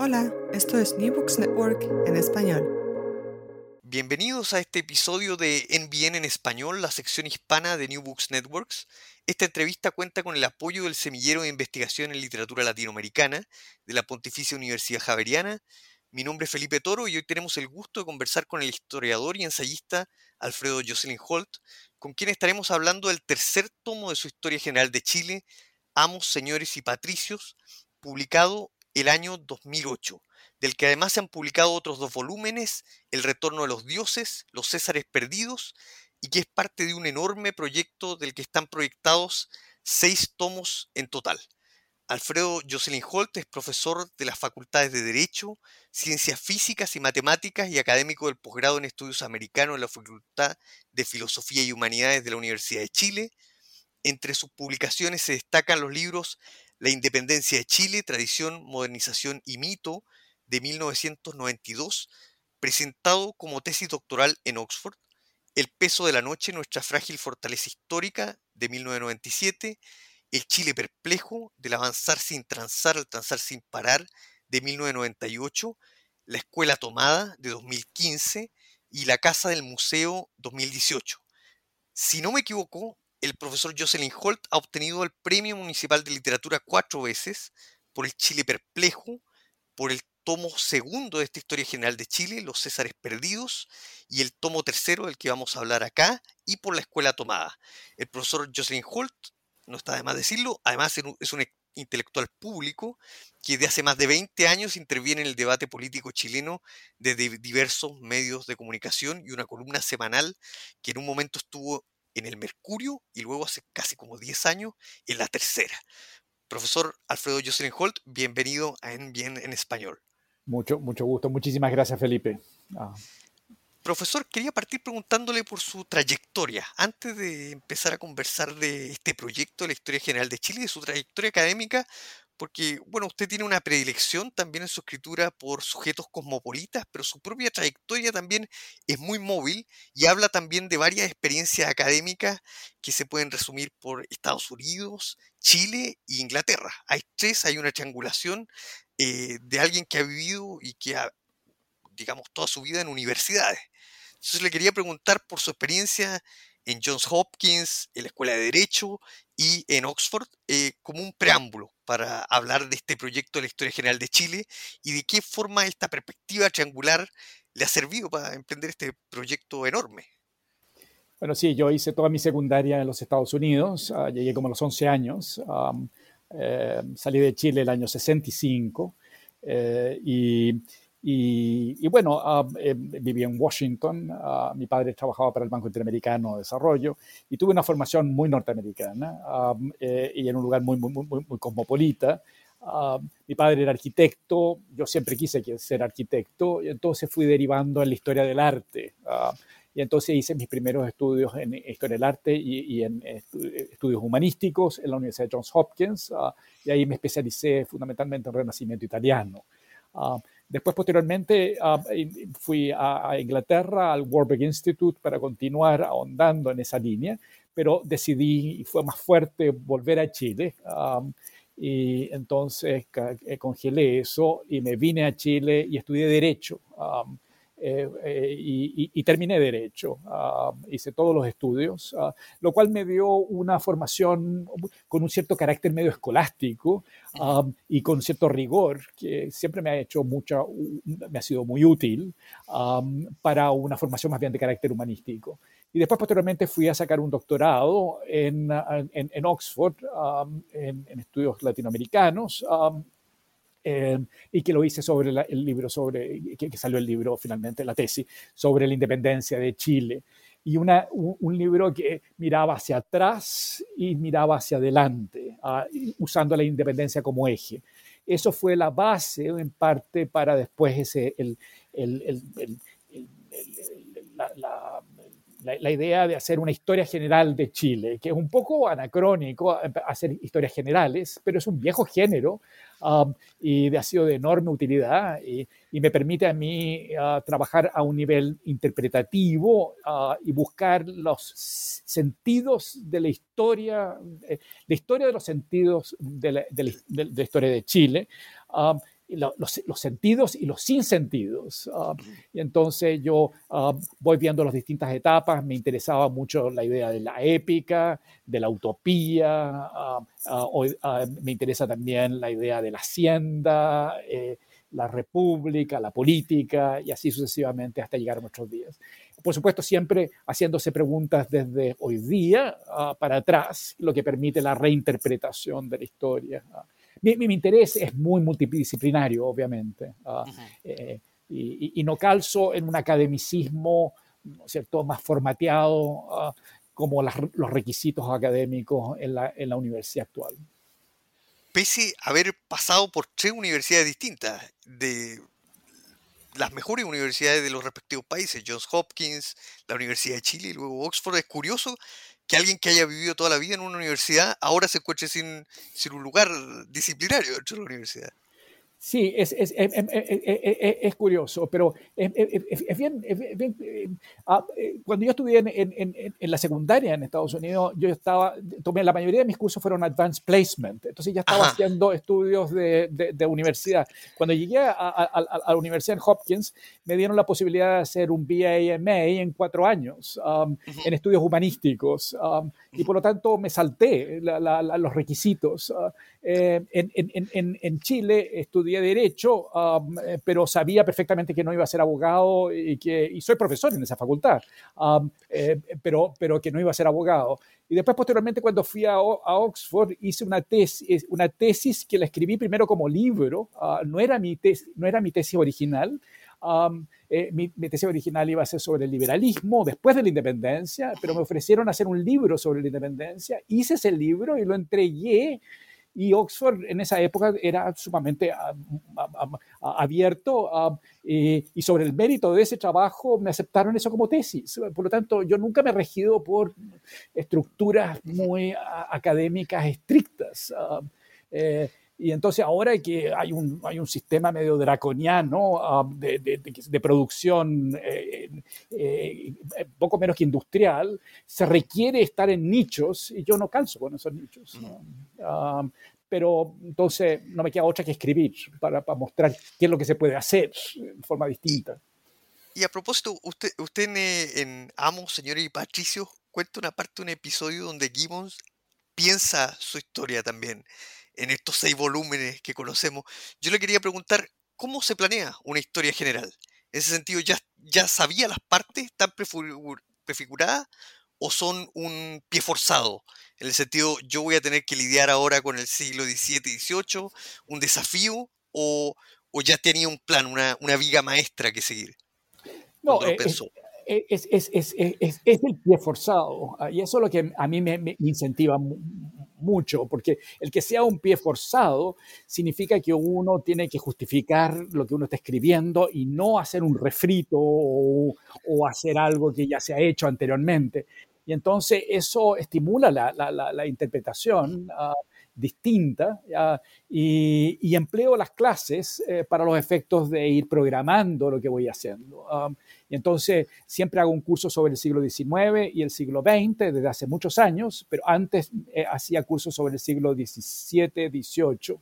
Hola, esto es New Books Network en español. Bienvenidos a este episodio de En Bien en Español, la sección hispana de New Books Networks. Esta entrevista cuenta con el apoyo del Semillero de Investigación en Literatura Latinoamericana de la Pontificia Universidad Javeriana. Mi nombre es Felipe Toro y hoy tenemos el gusto de conversar con el historiador y ensayista Alfredo Jocelyn Holt, con quien estaremos hablando del tercer tomo de su Historia General de Chile, Amos, Señores y Patricios, publicado el año 2008, del que además se han publicado otros dos volúmenes, El Retorno de los Dioses, Los Césares Perdidos, y que es parte de un enorme proyecto del que están proyectados seis tomos en total. Alfredo Jocelyn Holt es profesor de las facultades de Derecho, Ciencias Físicas y Matemáticas y académico del posgrado en Estudios Americanos en la Facultad de Filosofía y Humanidades de la Universidad de Chile. Entre sus publicaciones se destacan los libros la independencia de Chile, tradición, modernización y mito de 1992, presentado como tesis doctoral en Oxford, El peso de la noche, nuestra frágil fortaleza histórica de 1997, El Chile perplejo, del avanzar sin transar al transar sin parar de 1998, La escuela tomada de 2015 y La casa del museo 2018. Si no me equivoco, el profesor Jocelyn Holt ha obtenido el Premio Municipal de Literatura cuatro veces por el Chile Perplejo, por el tomo segundo de esta historia general de Chile, Los Césares Perdidos, y el tomo tercero del que vamos a hablar acá, y por la Escuela Tomada. El profesor Jocelyn Holt, no está de más decirlo, además es un intelectual público que de hace más de 20 años interviene en el debate político chileno desde diversos medios de comunicación y una columna semanal que en un momento estuvo en el Mercurio y luego hace casi como 10 años en la tercera. Profesor Alfredo Jocelyn Holt, bienvenido a En Bien en Español. Mucho, mucho gusto. Muchísimas gracias, Felipe. Ah. Profesor, quería partir preguntándole por su trayectoria. Antes de empezar a conversar de este proyecto de la historia general de Chile, de su trayectoria académica, porque, bueno, usted tiene una predilección también en su escritura por sujetos cosmopolitas, pero su propia trayectoria también es muy móvil y habla también de varias experiencias académicas que se pueden resumir por Estados Unidos, Chile e Inglaterra. Hay tres, hay una triangulación eh, de alguien que ha vivido y que ha, digamos, toda su vida en universidades. Entonces le quería preguntar por su experiencia en Johns Hopkins, en la Escuela de Derecho y en Oxford, eh, como un preámbulo para hablar de este proyecto de la historia general de Chile y de qué forma esta perspectiva triangular le ha servido para emprender este proyecto enorme. Bueno, sí, yo hice toda mi secundaria en los Estados Unidos, ah, llegué como a los 11 años, eh, salí de Chile el año 65 eh, y y, bueno, ah, eh, viví en Washington, ah, mi padre trabajaba para el Banco Interamericano de Desarrollo y tuve una formación muy norteamericana ah, eh, y en un lugar muy, muy, muy, muy cosmopolita. mi padre era arquitecto, yo siempre quise ser arquitecto y entonces fui derivando en la historia del arte. y entonces hice mis primeros estudios en historia del arte y, en estudios humanísticos en la Universidad de Johns Hopkins y ahí me especialicé fundamentalmente en Renacimiento italiano. Después, posteriormente, ah, fui a, Inglaterra, al Warburg Institute, para continuar ahondando en esa línea, pero decidí, y fue más fuerte, volver a Chile. y entonces eh, congelé eso y me vine a Chile y estudié Derecho. Eh, eh, y, terminé derecho, ah, hice todos los estudios, ah, lo cual me dio una formación con un cierto carácter medio escolástico ah, y con cierto rigor que siempre me ha hecho mucha, me ha sido muy útil para una formación más bien de carácter humanístico. Y después posteriormente fui a sacar un doctorado en, en, Oxford en, en, estudios latinoamericanos eh, y que lo hice sobre el libro, sobre, que, salió el libro finalmente, la tesis, sobre la independencia de Chile. Y una, un, libro que miraba hacia atrás y miraba hacia adelante, usando la independencia como eje. Eso fue la base, en parte, para después ese, el, el, la, la, idea de hacer una historia general de Chile, que es un poco anacrónico hacer historias generales, pero es un viejo género um, y ha sido de enorme utilidad y, me permite a mí uh, trabajar a un nivel interpretativo uh, y buscar los sentidos de la historia, eh, la historia de los sentidos de la, historia de Chile. Um, los, sentidos y los sinsentidos. Uh, y entonces yo voy viendo las distintas etapas, me interesaba mucho la idea de la épica, de la utopía, me interesa también la idea de la hacienda, eh, la república, la política y así sucesivamente hasta llegar a nuestros días. Por supuesto, siempre haciéndose preguntas desde hoy día para atrás, lo que permite la reinterpretación de la historia. Uh. Mi, mi, interés es muy multidisciplinario, obviamente, uh, eh, y, y, no calzo en un academicismo ¿no cierto? más formateado como las, los requisitos académicos en la, en la universidad actual pese a haber pasado por tres universidades distintas, de las mejores universidades de los respectivos países, Johns Hopkins, la Universidad de Chile y luego Oxford, es curioso que alguien que haya vivido toda la vida en una universidad ahora se encuentre sin, sin un lugar disciplinario dentro de la universidad. Sí, es, es, es, es, curioso, pero es, bien, ah, eh, cuando yo estudié en, en, en, la secundaria en Estados Unidos, yo estaba, tomé, la mayoría de mis cursos fueron Advanced Placement, entonces ya estaba haciendo estudios de, de, universidad. Cuando llegué a, a, la Universidad en Hopkins, me dieron la posibilidad de hacer un BAMA en cuatro años um, en estudios humanísticos um, y por lo tanto me salté los requisitos. Uh, eh, en, Chile estudié Derecho, um, eh, pero sabía perfectamente que no iba a ser abogado y que y soy profesor en esa facultad, um, eh, pero, pero que no iba a ser abogado. Y después, posteriormente, cuando fui a, Oxford, hice una tesis, una tesis que la escribí primero como libro, uh, no, era mi tesis, no era mi tesis original. Um, mi, mi, tesis original iba a ser sobre el liberalismo después de la independencia, pero me ofrecieron hacer un libro sobre la independencia. Hice ese libro y lo entregué y Oxford en esa época era sumamente ah, abierto ah, y sobre el mérito de ese trabajo me aceptaron eso como tesis. Por lo tanto, yo nunca me he regido por estructuras muy académicas estrictas. Ah, eh, y entonces ahora que hay un, hay un sistema medio draconiano de, de, producción eh, eh, poco menos que industrial, se requiere estar en nichos y yo no calzo con esos nichos. pero entonces no me queda otra que escribir para, para, mostrar qué es lo que se puede hacer de forma distinta. Y a propósito, usted, usted en, en Amo, Señores y Patricio, cuenta una parte de un episodio donde Gibbons piensa su historia también en estos seis volúmenes que conocemos. Yo le quería preguntar, ¿cómo se planea una historia general? En ese sentido, ¿ya, ya sabía las partes tan prefiguradas o son un pie forzado? En el sentido, yo voy a tener que lidiar ahora con el siglo XVII y XVIII, un desafío, o, o ya tenía un plan, una, una viga maestra que seguir. No, eh, es, es, es, es, el pie forzado. Ah, y eso es lo que a mí me, incentiva mucho, porque el que sea un pie forzado significa que uno tiene que justificar lo que uno está escribiendo y no hacer un refrito o, hacer algo que ya se ha hecho anteriormente. Y entonces eso estimula la, la, interpretación. Uh, distinta y, empleo las clases eh, para los efectos de ir programando lo que voy haciendo. Um, y entonces siempre hago un curso sobre el siglo XIX y el siglo XX desde hace muchos años, pero antes eh, hacía cursos sobre el siglo XVII, XVIII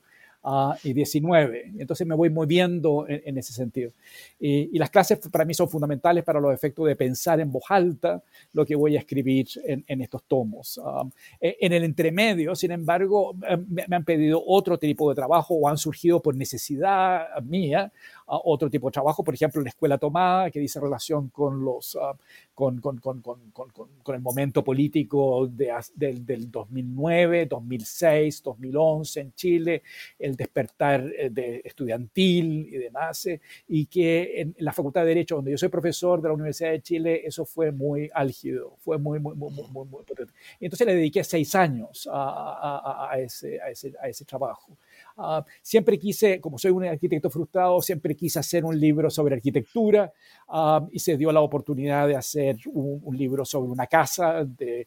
y 19. Entonces me voy moviendo en, ese sentido. Y, las clases para mí son fundamentales para los efectos de pensar en voz alta lo que voy a escribir en, estos tomos. Um, e, en el entremedio, sin embargo, em, me, han pedido otro tipo de trabajo o han surgido por necesidad mía uh, otro tipo de trabajo, por ejemplo, la escuela tomada, que dice relación con los, uh, con, con, con, con, el momento político de, del, del 2009, 2006, 2011 en Chile, el despertar eh, de estudiantil y demás, eh, y que en la Facultad de Derecho, donde yo soy profesor de la Universidad de Chile, eso fue muy álgido, fue muy, muy, muy, muy, muy, potente. Y entonces le dediqué seis años a, a, a, ese, a, ese, ese trabajo. Uh, siempre quise, como soy un arquitecto frustrado, siempre quise hacer un libro sobre arquitectura uh, y se dio la oportunidad de hacer un, un libro sobre una casa de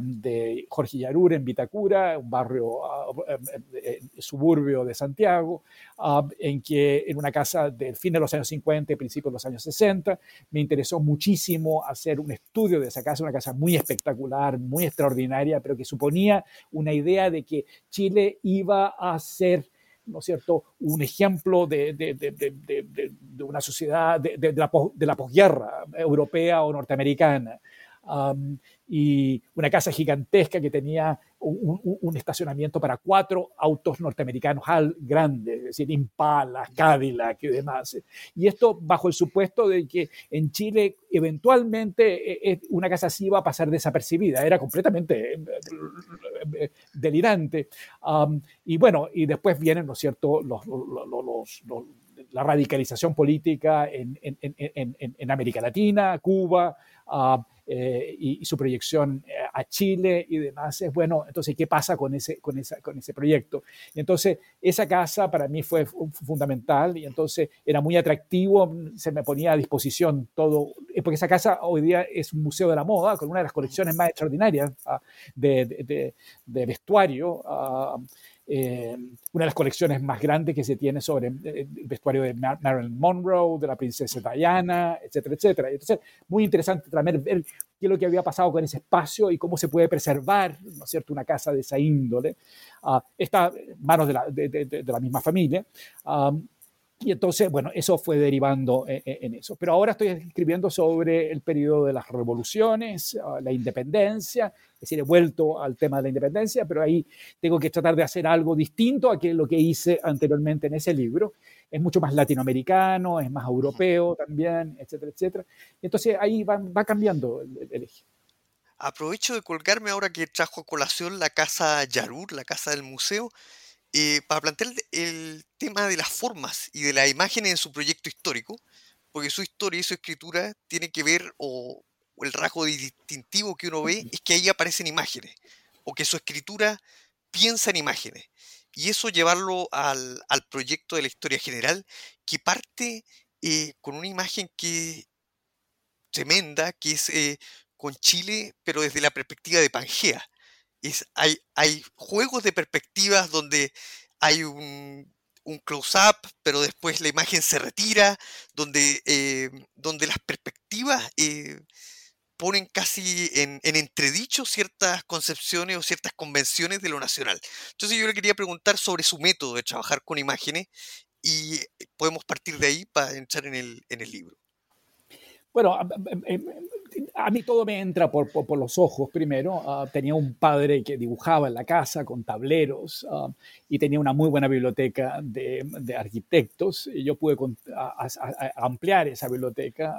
de Jorge Yarur en Vitacura, un barrio ah, eh, suburbio de Santiago, en que en una casa del fin de los años 50 y principios de los años 60, me interesó muchísimo hacer un estudio de esa casa, una casa muy espectacular, muy extraordinaria, pero que suponía una idea de que Chile iba a ser ¿no cierto?, un ejemplo de, de, de una sociedad de, la, de la posguerra europea o norteamericana y una casa gigantesca que tenía un, estacionamiento para cuatro autos norteamericanos al grandes, es decir, Impala, Cadillac y demás. Y esto bajo el supuesto de que en Chile eventualmente eh, eh, una casa así iba a pasar desapercibida, era completamente eh, delirante. y bueno, y después vienen, ¿no es cierto?, los, la radicalización política en, en, en, en América Latina, Cuba, eh, y, su proyección eh, a Chile y demás. Es bueno, entonces, ¿qué pasa con ese, con esa, con ese proyecto? Y entonces, esa casa para mí fue fundamental y entonces era muy atractivo, se me ponía a disposición todo, eh, porque esa casa hoy día es un museo de la moda con una de las colecciones más extraordinarias ah, de, de, de, vestuario. Ah, eh, una de las colecciones más grandes que se tiene sobre eh, el vestuario de Marilyn Monroe, de la princesa Diana, etcétera, etcétera. Entonces, muy interesante también ver qué es lo que había pasado con ese espacio y cómo se puede preservar, ¿no es cierto?, una casa de esa índole. Uh, está en manos de la, de, de, de la misma familia. Um, y entonces, bueno, eso fue derivando eh, eh, en, eso. Pero ahora estoy escribiendo sobre el periodo de las revoluciones, ah, la independencia, es decir, he vuelto al tema de la independencia, pero ahí tengo que tratar de hacer algo distinto a que lo que hice anteriormente en ese libro. Es mucho más latinoamericano, es más europeo también, etcétera, etcétera. Y entonces ahí va, va cambiando el, el eje. Aprovecho de colgarme ahora que trajo a colación la casa Yarur, la casa del museo. Eh, para plantear el, tema de las formas y de las imágenes en su proyecto histórico, porque su historia y su escritura tienen que ver, o, el rasgo distintivo que uno ve es que ahí aparecen imágenes, o que su escritura piensa en imágenes. Y eso llevarlo al, proyecto de la historia general, que parte eh, con una imagen que tremenda, que es eh, con Chile, pero desde la perspectiva de Pangea hay, juegos de perspectivas donde hay un, close-up, pero después la imagen se retira, donde, eh, las perspectivas eh, ponen casi en, en, entredicho ciertas concepciones o ciertas convenciones de lo nacional. Entonces yo le quería preguntar sobre su método de trabajar con imágenes y podemos partir de ahí para entrar en el, en el libro. Bueno, a mí todo me entra por, por, los ojos primero. Ah, tenía un padre que dibujaba en la casa con tableros uh, y tenía una muy buena biblioteca de, de arquitectos. Y yo pude a, a, ampliar esa biblioteca.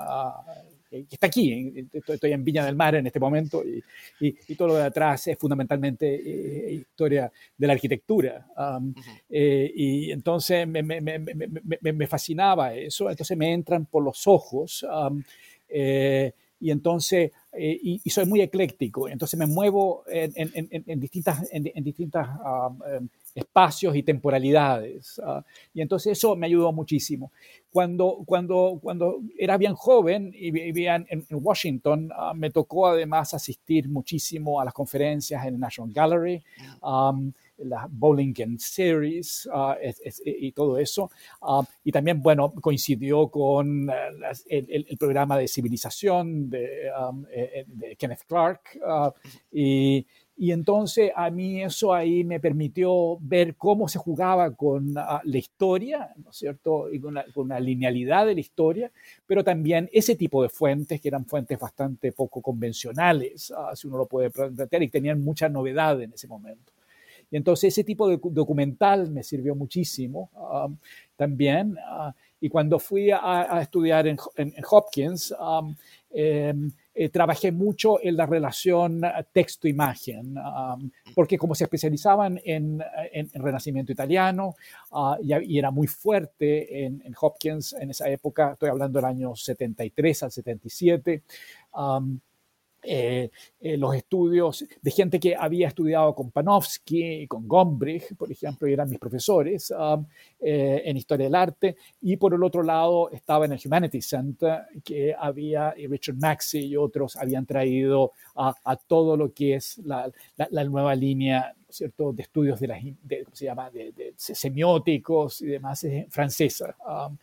que está aquí, estoy en Viña del Mar en este momento y, y, todo lo de atrás es fundamentalmente eh, historia de la arquitectura. Um, eh, y entonces me, me, me, me, fascinaba eso, entonces me entran por los ojos. Um, eh, y entonces, eh, y, soy muy ecléctico, entonces me muevo en, en, en, distintas, en, distintas em, espacios y temporalidades. Ah, y entonces eso me ayudó muchísimo. Cuando, cuando, cuando era bien joven y vivía en, Washington, ah, me tocó además asistir muchísimo a las conferencias en el National Gallery la Bowling Series uh, y todo eso. Uh, y también, bueno, coincidió con uh, el, el, programa de civilización de, um, eh, eh, de Kenneth Clark. y, y entonces a mí eso ahí me permitió ver cómo se jugaba con la historia, ¿no es cierto? Y con, la, con linealidad de la historia, pero también ese tipo de fuentes, que eran fuentes bastante poco convencionales, si uno lo puede plantear, y tenían mucha novedad en ese momento. Y entonces ese tipo de documental me sirvió muchísimo um, también. Uh, y cuando fui a, estudiar en, Hopkins, um, em, eh, trabajé mucho en la relación texto-imagen, um, porque como se especializaban en, en, renacimiento italiano uh, y, era muy fuerte en, en, Hopkins en esa época, estoy hablando del año 73 al 77, eh, eh, los estudios de gente que había estudiado con Panofsky y con Gombrich, por ejemplo, y eran mis profesores um, eh, en Historia del Arte. Y por el otro lado estaba en el Humanities Center, que había, y Richard Maxey y otros habían traído a, todo lo que es la, la, nueva línea ¿cierto? de estudios de, la, de, se llama? De, semióticos y demás francesa. Um,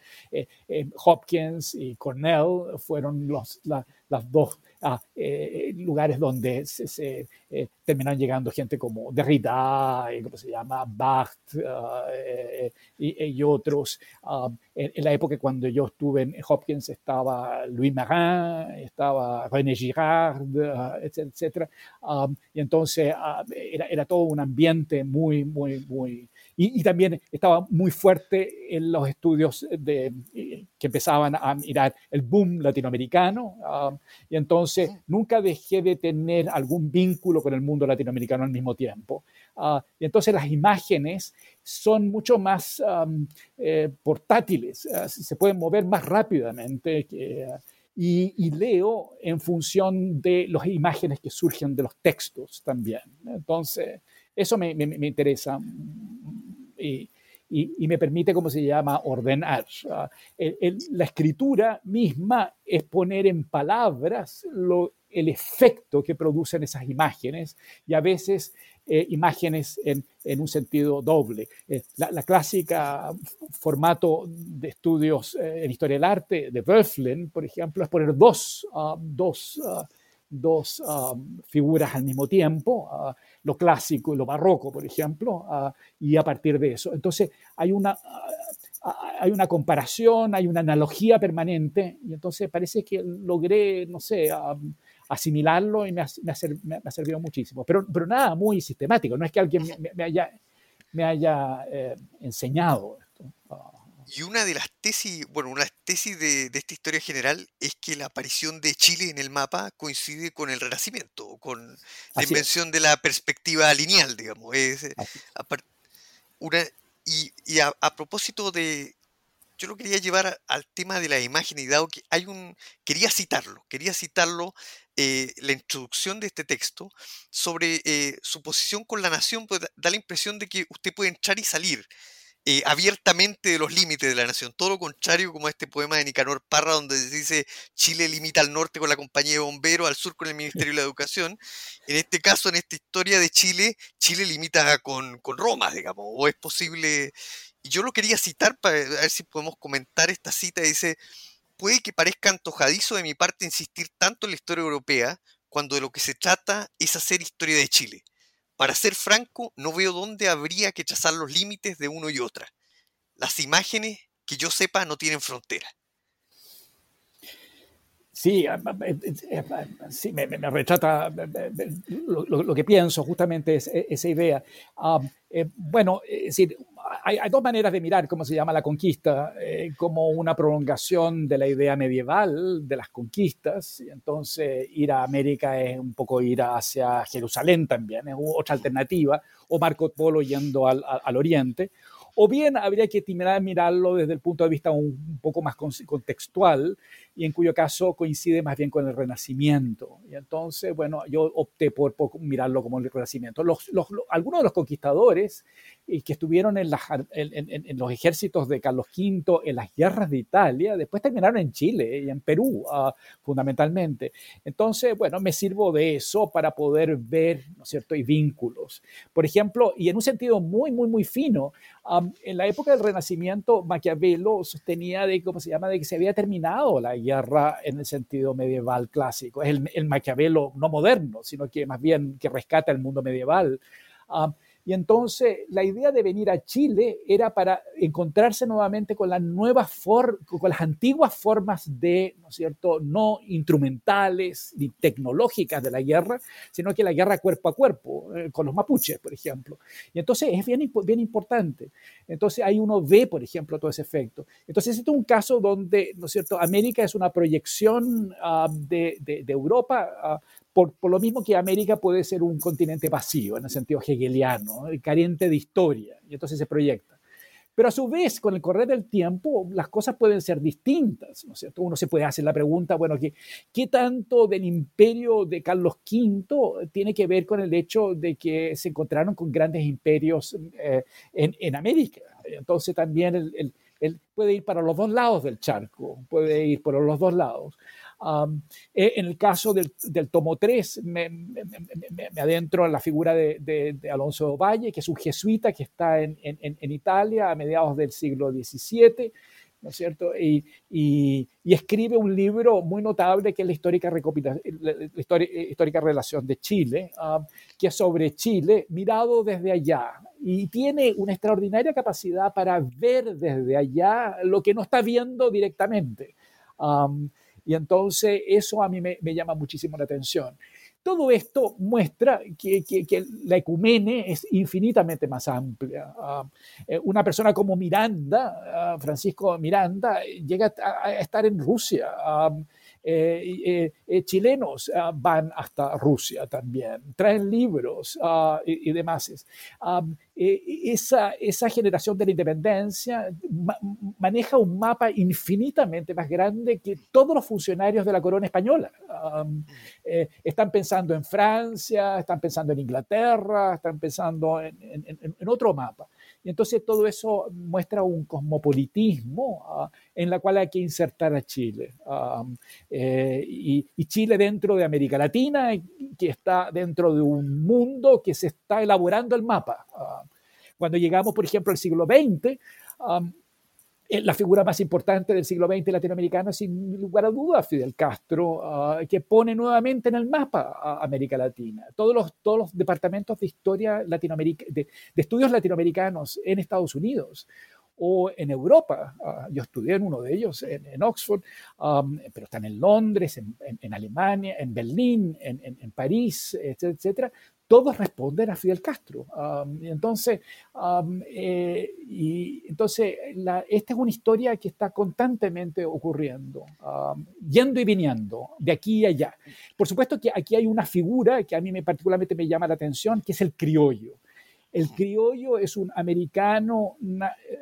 Hopkins y Cornell fueron los, las dos ah, eh, lugares donde se, eh, terminaron llegando gente como Derrida, ¿cómo se llama? Barthes ah, y, otros. Ah, en, la época cuando yo estuve en Hopkins estaba Louis Marin, estaba René Girard, etcétera. y entonces era, era todo un ambiente muy, muy, muy y, también estaba muy fuerte en los estudios de, que empezaban a mirar el boom latinoamericano. Um, y entonces nunca dejé de tener algún vínculo con el mundo latinoamericano al mismo tiempo. Uh, y entonces las imágenes son mucho más um, eh, portátiles, uh, se pueden mover más rápidamente. y, leo en función de las imágenes que surgen de los textos también. Entonces, eso me, me, me interesa y, y, me permite, como se llama?, ordenar. la escritura misma es poner en palabras lo, el efecto que producen esas imágenes y a veces eh, imágenes en, en, un sentido doble. Eh, la, clásica formato de estudios eh, en historia del arte de Böflen, por ejemplo, es poner dos, ah, dos, ah, dos ah, figuras al mismo tiempo lo clásico y lo barroco, por ejemplo, ah, y a partir de eso. Entonces, hay una, ah, hay una comparación, hay una analogía permanente, y entonces parece que logré, no sé, asimilarlo y me ha, servido muchísimo. Pero, pero nada muy sistemático, no es que alguien me, haya, me haya eh, enseñado esto. Y una de las tesis, bueno, una tesis de, esta historia general es que la aparición de Chile en el mapa coincide con el Renacimiento, con la invención de la perspectiva lineal, digamos. Es, eh, una, y, a, propósito de, yo lo quería llevar al tema de la imagen y dado que hay un, quería citarlo, quería citarlo, eh, la introducción de este texto sobre eh, su posición con la nación, pues da la impresión de que usted puede entrar y salir eh, abiertamente de los límites de la nación. Todo lo contrario, como este poema de Nicanor Parra, donde dice Chile limita al norte con la compañía de bomberos, al sur con el Ministerio de la Educación. En este caso, en esta historia de Chile, Chile limita con, con Roma, digamos, o es posible. Y yo lo quería citar para ver si podemos comentar esta cita. Dice: Puede que parezca antojadizo de mi parte insistir tanto en la historia europea, cuando de lo que se trata es hacer historia de Chile. Para ser franco, no veo dónde habría que trazar los límites de uno y otra. Las imágenes, que yo sepa, no tienen frontera. Sí, sí me, retrata lo, que pienso, justamente es, esa idea. Eh, bueno, es decir, hay, dos maneras de mirar cómo se llama la conquista, eh, como una prolongación de la idea medieval de las conquistas, y entonces ir a América es un poco ir hacia Jerusalén también, es otra alternativa, o Marco Polo yendo al, al oriente, o bien habría que mirarlo desde el punto de vista un, poco más contextual y en cuyo caso coincide más bien con el Renacimiento. Y entonces, bueno, yo opté por, mirarlo como el Renacimiento. algunos de los conquistadores y que estuvieron en, los ejércitos de Carlos V, en las guerras de Italia, después terminaron en Chile y en Perú, ah, fundamentalmente. Entonces, bueno, me sirvo de eso para poder ver, ¿no es cierto?, y vínculos. Por ejemplo, y en un sentido muy, muy, muy fino, en la época del Renacimiento, Maquiavelo sostenía de, ¿cómo se llama?, de que se había terminado la guerra en el sentido medieval clásico. Es el, el Maquiavelo no moderno, sino que más bien que rescata el mundo medieval. Y entonces la idea de venir a Chile era para encontrarse nuevamente con las nuevas con las antiguas formas de, ¿no es cierto?, no instrumentales ni tecnológicas de la guerra, sino que la guerra cuerpo a cuerpo, eh, con los mapuches, por ejemplo. Y entonces es bien, bien importante. Entonces ahí uno ve, por ejemplo, todo ese efecto. Entonces este es un caso donde, ¿no es cierto?, América es una proyección ah, de, de, Europa. Uh, por, lo mismo que América puede ser un continente vacío, en el sentido hegeliano, carente de historia, y entonces se proyecta. Pero a su vez, con el correr del tiempo, las cosas pueden ser distintas, ¿no es cierto? Uno se puede hacer la pregunta, bueno, ¿qué, qué tanto del imperio de Carlos V tiene que ver con el hecho de que se encontraron con grandes imperios eh, en, en, América? Entonces también él puede ir para los dos lados del charco, puede ir por los dos lados. Eh, en el caso del, tomo 3, me, adentro en la figura de, Alonso Valle, que es un jesuita que está en, Italia a mediados del siglo XVII ¿no es cierto? Y, y, escribe un libro muy notable que es la histórica, la, histórica relación de Chile, um, que es sobre Chile mirado desde allá. Y tiene una extraordinaria capacidad para ver desde allá lo que no está viendo directamente. Um, y entonces eso a mí me, llama muchísimo la atención. Todo esto muestra que, la ecumene es infinitamente más amplia. Ah, eh, una persona como Miranda, ah, Francisco Miranda, llega a, estar en Rusia. Ah, chilenos van hasta Rusia también, traen libros y, demás. esa, generación de la independencia maneja un mapa infinitamente más grande que todos los funcionarios de la corona española. Eh, están pensando en Francia, están pensando en Inglaterra, están pensando en, otro mapa. Y entonces todo eso muestra un cosmopolitismo ah, en la cual hay que insertar a Chile. Eh, y, Chile dentro de América Latina, que está dentro de un mundo que se está elaborando el mapa. Ah, cuando llegamos, por ejemplo, al siglo XX, eh, la figura más importante del siglo XX latinoamericano, sin lugar a dudas, Fidel Castro, ah, que pone nuevamente en el mapa a América Latina. Todos los, todos los departamentos de historia latinoamerica, de, estudios latinoamericanos en Estados Unidos o en Europa. Ah, yo estudié en uno de ellos, en, Oxford, pero están en Londres, en, Alemania, en Berlín, en, París, etcétera todos responden a Fidel Castro. y entonces, eh, y entonces esta es una historia que está constantemente ocurriendo, yendo y viniendo, de aquí y allá. Por supuesto que aquí hay una figura que a mí me, particularmente me llama la atención, que es el criollo. El criollo es un americano,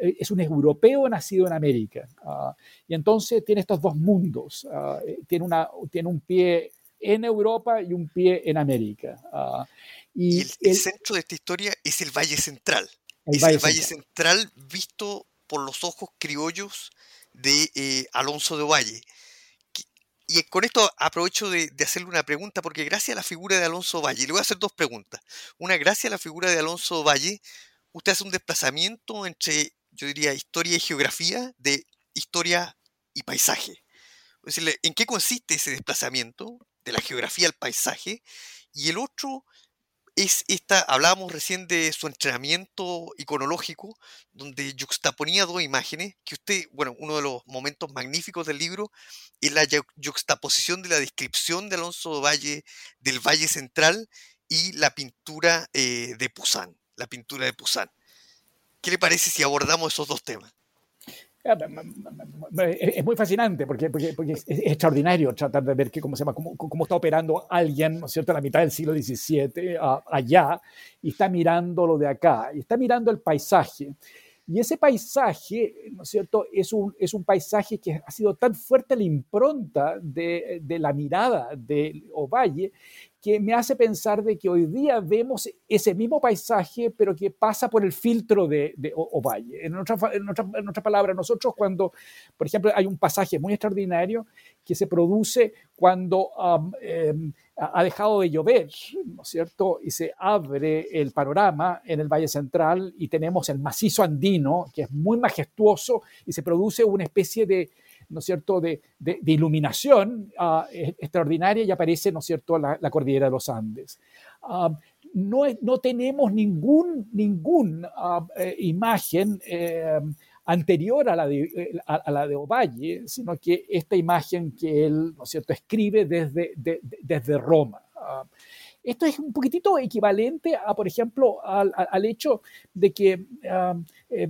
eh, es un europeo nacido en América. Ah, y entonces tiene estos dos mundos. Eh, tiene, una, tiene un pie en Europa y un pie en América. Ah, y, el, centro de esta historia es el Valle Central. es el Valle Central visto por los ojos criollos de eh, Alonso de Valle. Y con esto aprovecho de, hacerle una pregunta, porque gracias a la figura de Alonso Valle, le voy a hacer dos preguntas. Una, gracias a la figura de Alonso Valle, usted hace un desplazamiento entre, yo diría, historia y geografía, de historia y paisaje. decirle, ¿en qué consiste ese desplazamiento de la geografía al paisaje? Y el otro, es esta, hablábamos recién de su entrenamiento iconológico, donde juxtaponía dos imágenes, que usted, bueno, uno de los momentos magníficos del libro es la juxtaposición de la descripción de Alonso Valle del Valle Central y la pintura eh, de Poussin, la pintura de Poussin. ¿Qué le parece si abordamos esos dos temas? Ah, es muy fascinante porque, es, extraordinario tratar de ver que, cómo, se llama, cómo, cómo, está operando alguien, ¿no es cierto?, a la mitad del siglo XVII allá y está mirando lo de acá, y está mirando el paisaje. Y ese paisaje, ¿no es cierto?, es un, es un paisaje que ha sido tan fuerte la impronta de, de la mirada de Ovalle que me hace pensar de que hoy día vemos ese mismo paisaje, pero que pasa por el filtro de, Ovalle. En otra, en, otra, palabra, nosotros cuando, por ejemplo, hay un pasaje muy extraordinario que se produce cuando em, ha dejado de llover, ¿no es cierto? Y se abre el panorama en el Valle Central y tenemos el macizo andino, que es muy majestuoso, y se produce una especie de ¿no es cierto?, de, iluminación ah, e, extraordinaria y aparece, ¿no es cierto?, la, cordillera de los Andes. Ah, no, no, tenemos ningún, ningún ah, eh, imagen eh, anterior a la, de, eh, a, la de Ovalle, sino que esta imagen que él, ¿no es cierto?, escribe desde, desde Roma. Esto es un poquitito equivalente a, por ejemplo, al, al hecho de que eh,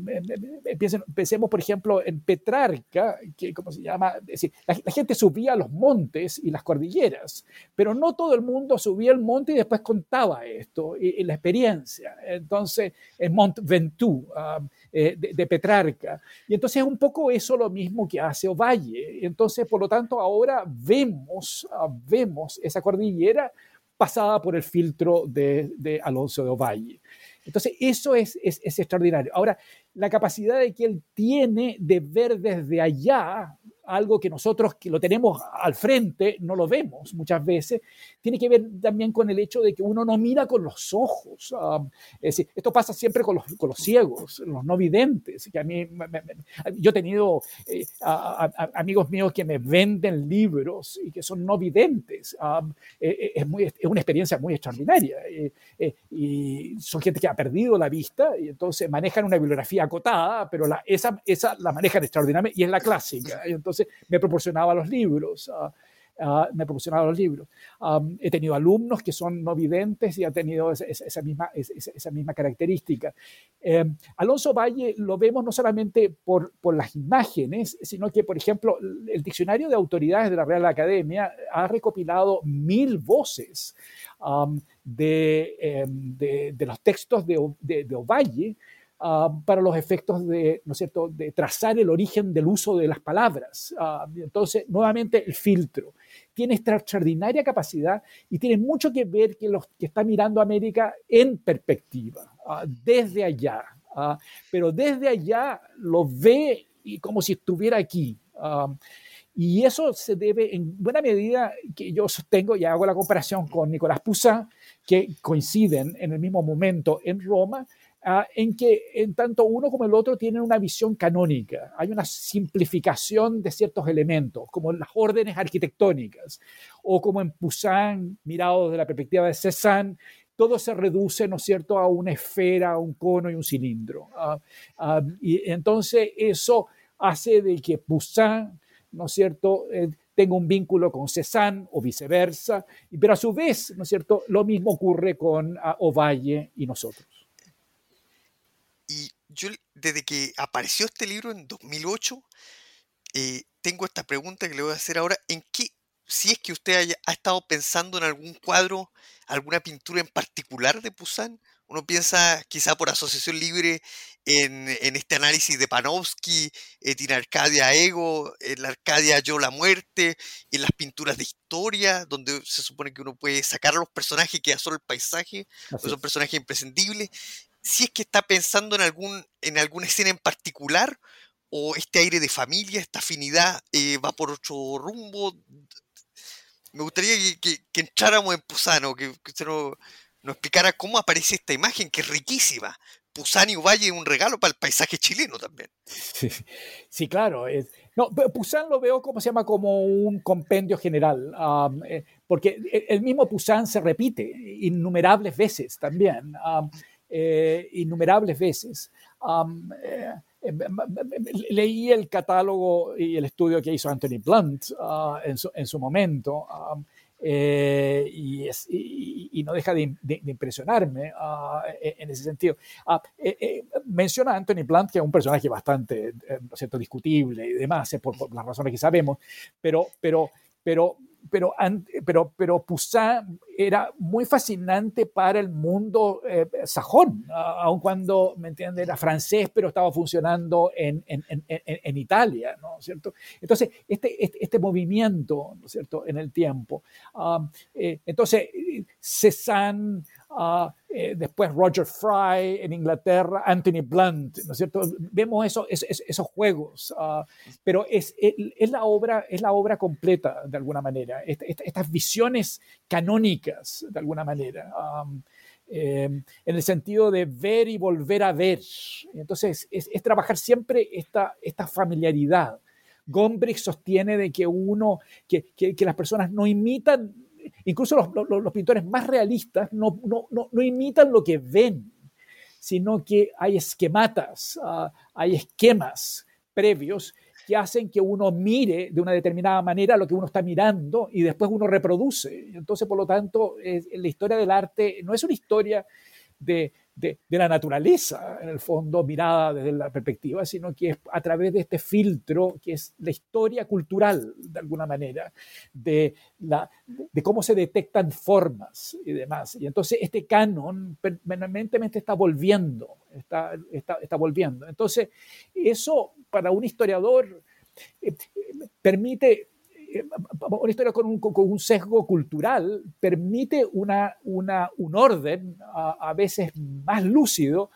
pensemos, por ejemplo, en Petrarca, que, ¿cómo se llama? decir, la, gente subía los montes y las cordilleras, pero no todo el mundo subía al monte y después contaba esto, y, la experiencia. Entonces, en Mont Ventoux, ah, eh, de, Petrarca. Y entonces es un poco eso lo mismo que hace Ovalle. Entonces, por lo tanto, ahora vemos, ah, vemos esa cordillera pasada por el filtro de, Alonso de Ovalle. Entonces, eso es, extraordinario. Ahora, la capacidad de que él tiene de ver desde allá algo que nosotros que lo tenemos al frente no lo vemos muchas veces, tiene que ver también con el hecho de que uno no mira con los ojos. Um, es decir, esto pasa siempre con los, con los ciegos, los no videntes. Que a mí, yo he tenido eh, amigos míos que me venden libros y que son no videntes. Um, eh, eh, es, muy, es una experiencia muy extraordinaria. y son gente que ha perdido la vista y entonces manejan una bibliografía acotada, pero la, esa, esa la manejan extraordinariamente y es la clásica. Entonces me proporcionaba los libros. Uh, uh, me proporcionaba los libros. He tenido alumnos que son no videntes y han tenido esa, misma, esa, misma característica. Eh, Alonso Valle lo vemos no solamente por, por las imágenes, sino que, por ejemplo, el diccionario de autoridades de la Real Academia ha recopilado mil voces de, eh, de, de, los textos de, de, de Ovalle Uh, para los efectos de, ¿no es cierto?, de trazar el origen del uso de las palabras. Uh, entonces, nuevamente, el filtro. Tiene esta extraordinaria capacidad y tiene mucho que ver que los que están mirando América en perspectiva, uh, desde allá. pero desde allá lo ve y como si estuviera aquí. y eso se debe en buena medida que yo sostengo y hago la comparación con Nicolás Poussin, que coinciden en el mismo momento en Roma, Uh, en que en tanto uno como el otro tienen una visión canónica. Hay una simplificación de ciertos elementos, como las órdenes arquitectónicas, o como en Poussin, mirado desde la perspectiva de Cézanne, todo se reduce, ¿no es cierto?, a una esfera, un cono y un cilindro. Uh, uh, y entonces eso hace de que Poussin, ¿no es cierto?, eh, tenga un vínculo con Cézanne o viceversa, pero a su vez, ¿no es cierto?, lo mismo ocurre con Ovalle y nosotros. Y yo, desde que apareció este libro en 2008, eh, tengo esta pregunta que le voy a hacer ahora. ¿En qué, si es que usted haya, ha estado pensando en algún cuadro, alguna pintura en particular de Poussin? Uno piensa quizá por asociación libre en, en este análisis de Panofsky, en Arcadia Ego, en la Arcadia Yo la Muerte, en las pinturas de historia, donde se supone que uno puede sacar a los personajes y queda solo el paisaje, son personajes imprescindibles si es que está pensando en, algún, en alguna escena en particular o este aire de familia, esta afinidad eh, va por otro rumbo. Me gustaría que, entráramos en Pusano, que, que usted nos, explicara cómo aparece esta imagen, que es riquísima. Pusano y Valle es un regalo para el paisaje chileno también. Sí, claro. Es, no, Pusan lo veo como se llama como un compendio general, eh, porque el mismo Pusan se repite innumerables veces también. Eh, innumerables veces. Eh, eh, leí el catálogo y el estudio que hizo Anthony Blunt uh, en, su, en, su, momento y, es, y, no deja de, de, de impresionarme uh, en ese sentido. Uh, menciona a Anthony Blunt, que es un personaje bastante ¿no cierto? discutible y demás, por, por, las razones que sabemos, pero, pero, pero pero, pero, pero Poussin era muy fascinante para el mundo eh, sajón, aun cuando, ¿me entiendes?, era francés, pero estaba funcionando en, en, en, en Italia, ¿no es cierto? Entonces, este, este, este, movimiento, ¿no es cierto?, en el tiempo. Um, eh, entonces, Cézanne, Eh, después Roger Fry en Inglaterra, Anthony Blunt, ¿no es cierto? Vemos eso, es, es, esos juegos, uh, pero es, es, la obra, es la obra completa de alguna manera, estas visiones canónicas de alguna manera. Eh, en el sentido de ver y volver a ver. Entonces, es, trabajar siempre esta, esta familiaridad. Gombrich sostiene de que uno, que, que las personas no imitan incluso los, los, pintores más realistas no, no, no, imitan lo que ven, sino que hay esquematas, uh, hay esquemas previos que hacen que uno mire de una determinada manera lo que uno está mirando y después uno reproduce. Entonces, por lo tanto, la historia del arte no es una historia de, de, la naturaleza, en el fondo, mirada desde la perspectiva, sino que es a través de este filtro que es la historia cultural, de alguna manera, de, la, de cómo se detectan formas y demás. Y entonces este canon permanentemente está volviendo, está, está, está volviendo. Entonces, eso para un historiador eh, permite una historia con un, con un, sesgo cultural permite una, una, un orden a, a, veces más lúcido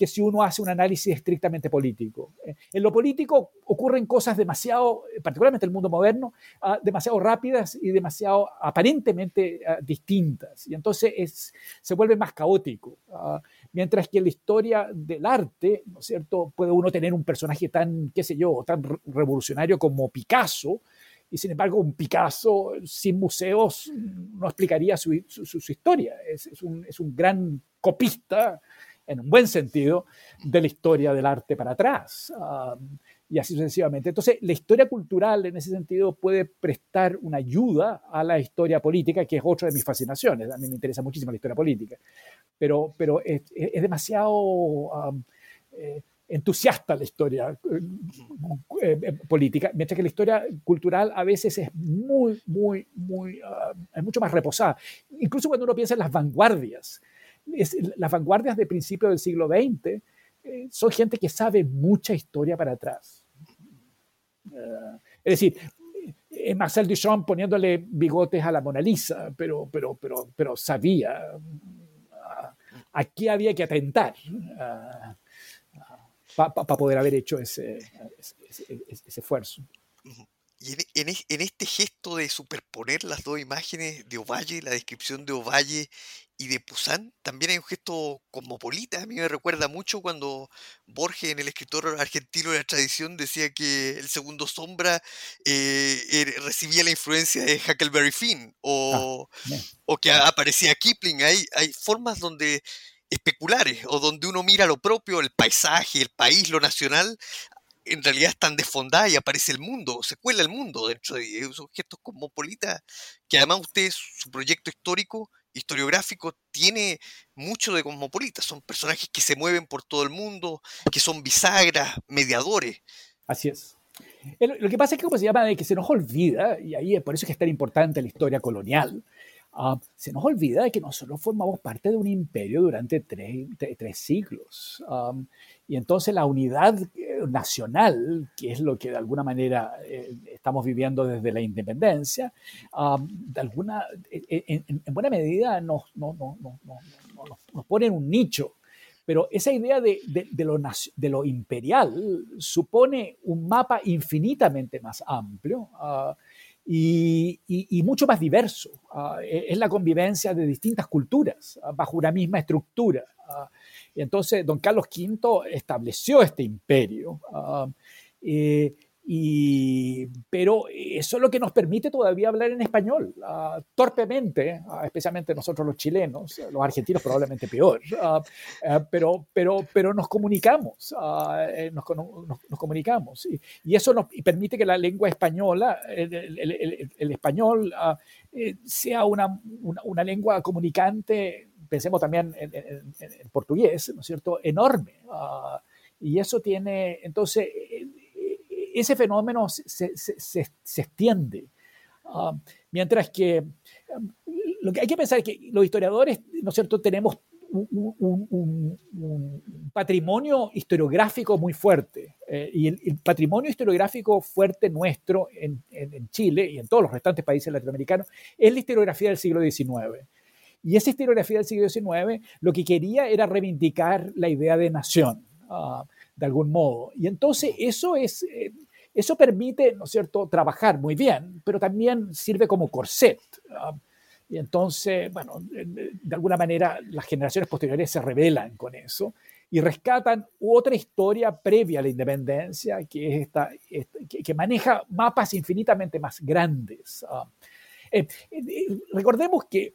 que si uno hace un análisis estrictamente político. Eh, en lo político ocurren cosas demasiado, particularmente en el mundo moderno, ah, demasiado rápidas y demasiado aparentemente ah, distintas. Y entonces es, se vuelve más caótico. Ah, mientras que en la historia del arte, ¿no es cierto?, puede uno tener un personaje tan, qué sé yo, tan revolucionario como Picasso, y sin embargo un Picasso sin museos no explicaría su, historia. Es, un, gran copista, en un buen sentido, de la historia del arte para atrás. Um, y así sucesivamente. Entonces, la historia cultural en ese sentido puede prestar una ayuda a la historia política, que es otra de mis fascinaciones. A mí me interesa muchísimo la historia política, pero, pero es, demasiado... Um, eh, entusiasta la historia eh, eh, política, mientras que la historia cultural a veces es muy, muy, muy, ah, es mucho más reposada. Incluso cuando uno piensa en las vanguardias, las vanguardias de principios del siglo XX eh, son gente que sabe mucha historia para atrás. es decir, Marcel Duchamp poniéndole bigotes a la Mona Lisa, pero, pero, pero, pero sabía ah, a qué había que atentar. Ah, para poder haber hecho ese, ese, esfuerzo. Y en, en, este gesto de superponer las dos imágenes de Ovalle, la descripción de Ovalle y de Poussin, también hay un gesto cosmopolita. A mí me recuerda mucho cuando Borges, en el escritor argentino de la tradición, decía que el segundo sombra eh, er, recibía la influencia de Huckleberry Finn ah, o, o que aparecía Kipling. Hay, hay formas donde especulares o donde uno mira lo propio, el paisaje, el país, lo nacional, en realidad están desfondadas y aparece el mundo, se cuela el mundo dentro de esos gestos cosmopolitas, que además usted, su proyecto histórico, historiográfico, tiene mucho de cosmopolita, son personajes que se mueven por todo el mundo, que son bisagras, mediadores. Así es. Lo que pasa es que, se llama, que se nos olvida, y ahí es por eso que es tan importante la historia colonial, Ah, se nos olvida que nosotros formamos parte de un imperio durante tres, siglos. y entonces la unidad eh, nacional, que es lo que de alguna manera eh, estamos viviendo desde la independencia, de alguna, en, buena medida nos, nos, pone en un nicho. Pero esa idea de, de, lo, de, lo, imperial supone un mapa infinitamente más amplio. Uh, y, mucho más diverso. Ah, e, es la convivencia de distintas culturas ah, bajo una misma estructura. Ah, y entonces don Carlos V estableció este imperio. Eh, y, pero eso es lo que nos permite todavía hablar en español, uh, torpemente, uh, especialmente nosotros los chilenos, los argentinos probablemente peor, uh, pero, pero, pero nos comunicamos, eh, nos, nos, nos, comunicamos. Y, y, eso nos permite que la lengua española, el, el, el, el español, eh, sea una, una, una, lengua comunicante, pensemos también en, en, en portugués, ¿no es cierto?, enorme. y eso tiene, entonces, ese fenómeno se, extiende. Ah, mientras que um, lo que hay que pensar es que los historiadores, ¿no es cierto?, tenemos un, patrimonio historiográfico muy fuerte. Eh, y el, patrimonio historiográfico fuerte nuestro en, Chile y en todos los restantes países latinoamericanos es la historiografía del siglo XIX. Y esa historiografía del siglo XIX lo que quería era reivindicar la idea de nación. Ah, de algún modo. Y entonces eso es, eh, eso permite, ¿no es cierto?, trabajar muy bien, pero también sirve como corset. Y entonces, bueno, de alguna manera las generaciones posteriores se rebelan con eso y rescatan otra historia previa a la independencia, que, es esta, que, maneja mapas infinitamente más grandes. Eh, eh, recordemos que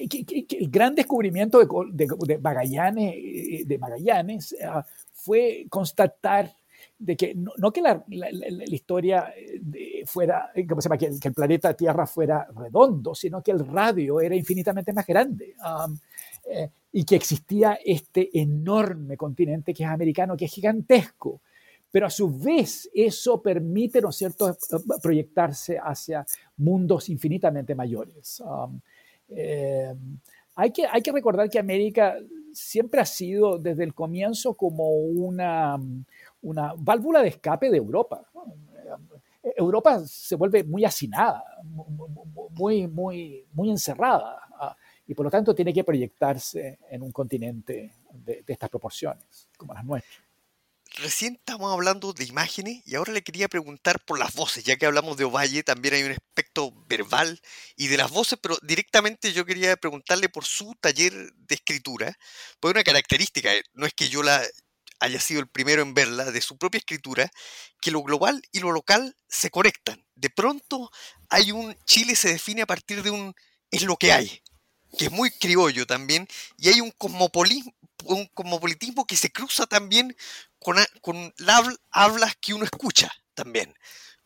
el gran descubrimiento de, de, Magallanes, de Magallanes ah, fue constatar de que no, que la, historia eh, fuera, eh, ¿cómo se llama? Que, el planeta Tierra fuera redondo, sino que el radio era infinitamente más grande eh, y que existía este enorme continente que es americano, que es gigantesco. Pero a su vez eso permite, ¿no es cierto?, proyectarse hacia mundos infinitamente mayores. Hay, que, hay que recordar que América siempre ha sido desde el comienzo como una una válvula de escape de Europa. Europa se vuelve muy hacinada, muy, muy, muy encerrada, ah, y por lo tanto tiene que proyectarse en un continente de, estas proporciones, como las nuestras. Recién estamos hablando de imágenes y ahora le quería preguntar por las voces, ya que hablamos de Ovalle, también hay un aspecto verbal y de las voces, pero directamente yo quería preguntarle por su taller de escritura, por una característica, eh, no es que yo la haya sido el primero en verla, de su propia escritura, que lo global y lo local se conectan. De pronto hay un Chile se define a partir de un es lo que hay, que es muy criollo también, y hay un cosmopolismo, un cosmopolitismo que se cruza también con, con hablas que uno escucha también.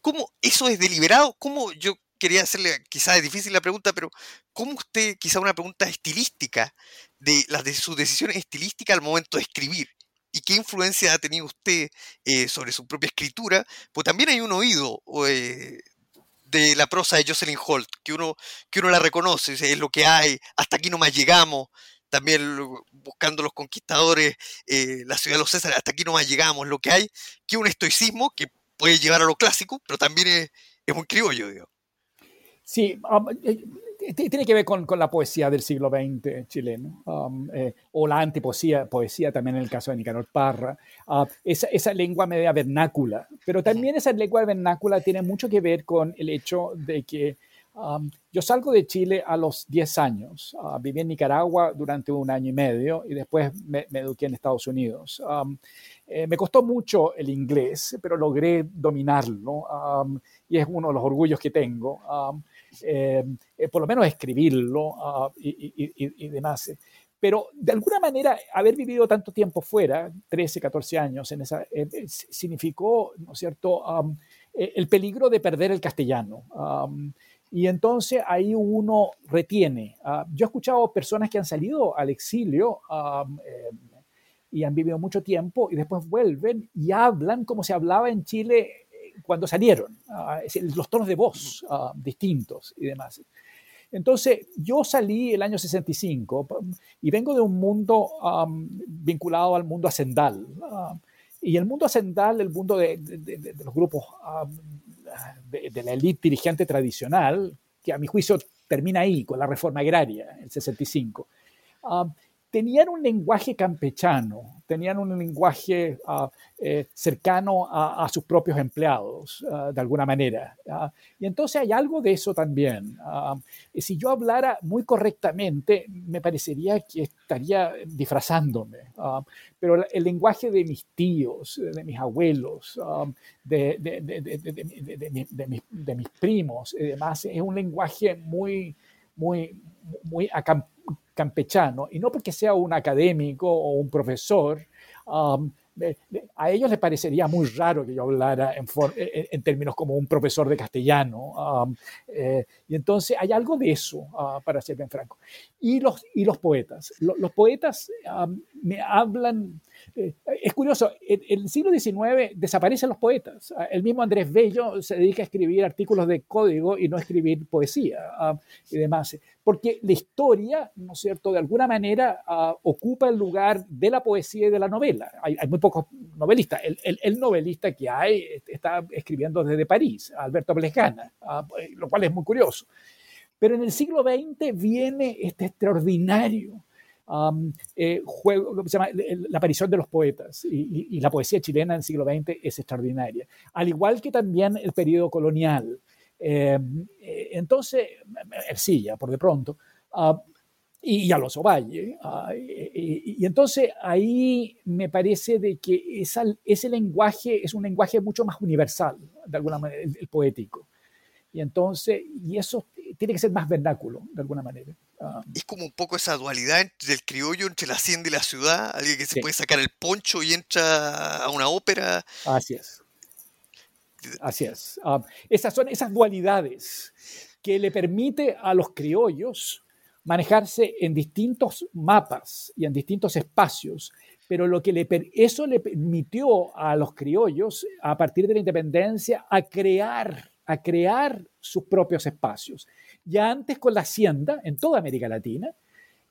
¿Cómo eso es deliberado? ¿Cómo yo quería hacerle, quizás es difícil la pregunta, pero ¿cómo usted, quizá una pregunta estilística, de las de sus decisiones estilísticas al momento de escribir? ¿Y qué influencia ha tenido usted eh, sobre su propia escritura? Pues también hay un oído eh, de la prosa de Jocelyn Holt, que uno, que uno la reconoce, es lo que hay, hasta aquí no más llegamos, también buscando los conquistadores, eh, la ciudad de los Césares, hasta aquí no más llegamos, lo que hay, que un estoicismo que puede llevar a lo clásico, pero también es, es muy criollo, digo. Sí, um, tiene que ver con, con, la poesía del siglo XX chileno, um, eh, o la antipoesía poesía también en el caso de Nicanor Parra, uh, esa, esa, lengua media vernácula, pero también esa lengua vernácula tiene mucho que ver con el hecho de que um, yo salgo de Chile a los 10 años, uh, viví en Nicaragua durante un año y medio y después me, me eduqué en Estados Unidos. Um, eh, me costó mucho el inglés, pero logré dominarlo y es uno de los orgullos que tengo. Eh, eh, por lo menos escribirlo ah, y, demás. Pero de alguna manera, haber vivido tanto tiempo fuera, 13, 14 años, en esa, eh, significó, ¿no es cierto?, el peligro de perder el castellano. Y entonces ahí uno retiene. Ah, yo he escuchado personas que han salido al exilio y han vivido mucho tiempo y después vuelven y hablan como se hablaba en Chile cuando salieron, ah, los tonos de voz ah, distintos y demás. Entonces, yo salí el año 65 y vengo de un mundo vinculado al mundo hacendal. y el mundo hacendal, el mundo de, los grupos de, la élite dirigente tradicional, que a mi juicio termina ahí con la reforma agraria, el 65, tenían un lenguaje campechano, tenían un lenguaje ah, eh, cercano a, sus propios empleados, ah, de alguna manera. Ah. y entonces hay algo de eso también. si yo hablara muy correctamente, me parecería que estaría disfrazándome. pero el lenguaje de mis tíos, de mis abuelos, de, de, mis, primos y demás, es un lenguaje muy, muy, muy campechano, y no porque sea un académico o un profesor, um, a ellos les parecería muy raro que yo hablara en, términos como un profesor de castellano. Um, eh, y entonces hay algo de eso, uh, para ser bien franco. Y los, y los poetas. los poetas um, me hablan eh, es curioso, en, el siglo XIX desaparecen los poetas. Ah, el mismo Andrés Bello se dedica a escribir artículos de código y no a escribir poesía ah, y demás. Porque la historia, ¿no es cierto?, de alguna manera ah, ocupa el lugar de la poesía y de la novela. Hay, muy pocos novelistas. El, novelista que hay está escribiendo desde París, Alberto Plejana, lo cual es muy curioso. Pero en el siglo XX viene este extraordinario eh, juego, se llama, la aparición de los poetas y, la poesía chilena en el siglo XX es extraordinaria, al igual que también el periodo colonial. Em, eh, entonces, Ercilla, por de pronto, y, Alonso Valle. Ah, y, entonces ahí me parece de que esa, ese lenguaje es un lenguaje mucho más universal, de alguna manera, el poético. Y entonces, y eso tiene que ser más vernáculo, de alguna manera. Ah, es como un poco esa dualidad del criollo entre la hacienda y la ciudad, alguien que se puede sacar el poncho y entra a una ópera. Así es. Así es. Ah, esas son esas dualidades que le permite a los criollos manejarse en distintos mapas y en distintos espacios, pero lo que le, eso le permitió a los criollos, a partir de la independencia, a crear a crear sus propios espacios. Ya antes con la hacienda en toda América Latina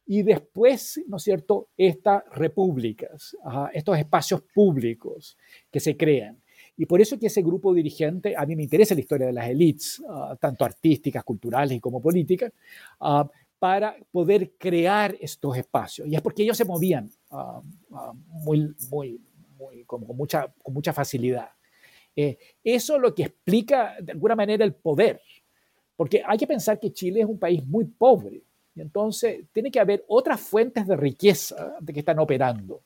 y después, ¿no es cierto?, estas repúblicas, estos espacios públicos que se crean. Y por eso que ese grupo dirigente, a mí me interesa la historia de las élites, ah, tanto artísticas, culturales como políticas, ah, para poder crear estos espacios. Y es porque ellos se movían ah, muy, muy, muy, con, mucha, con mucha facilidad. Eh, eso es lo que explica de alguna manera el poder, porque hay que pensar que Chile es un país muy pobre, y entonces tiene que haber otras fuentes de riqueza de que están operando.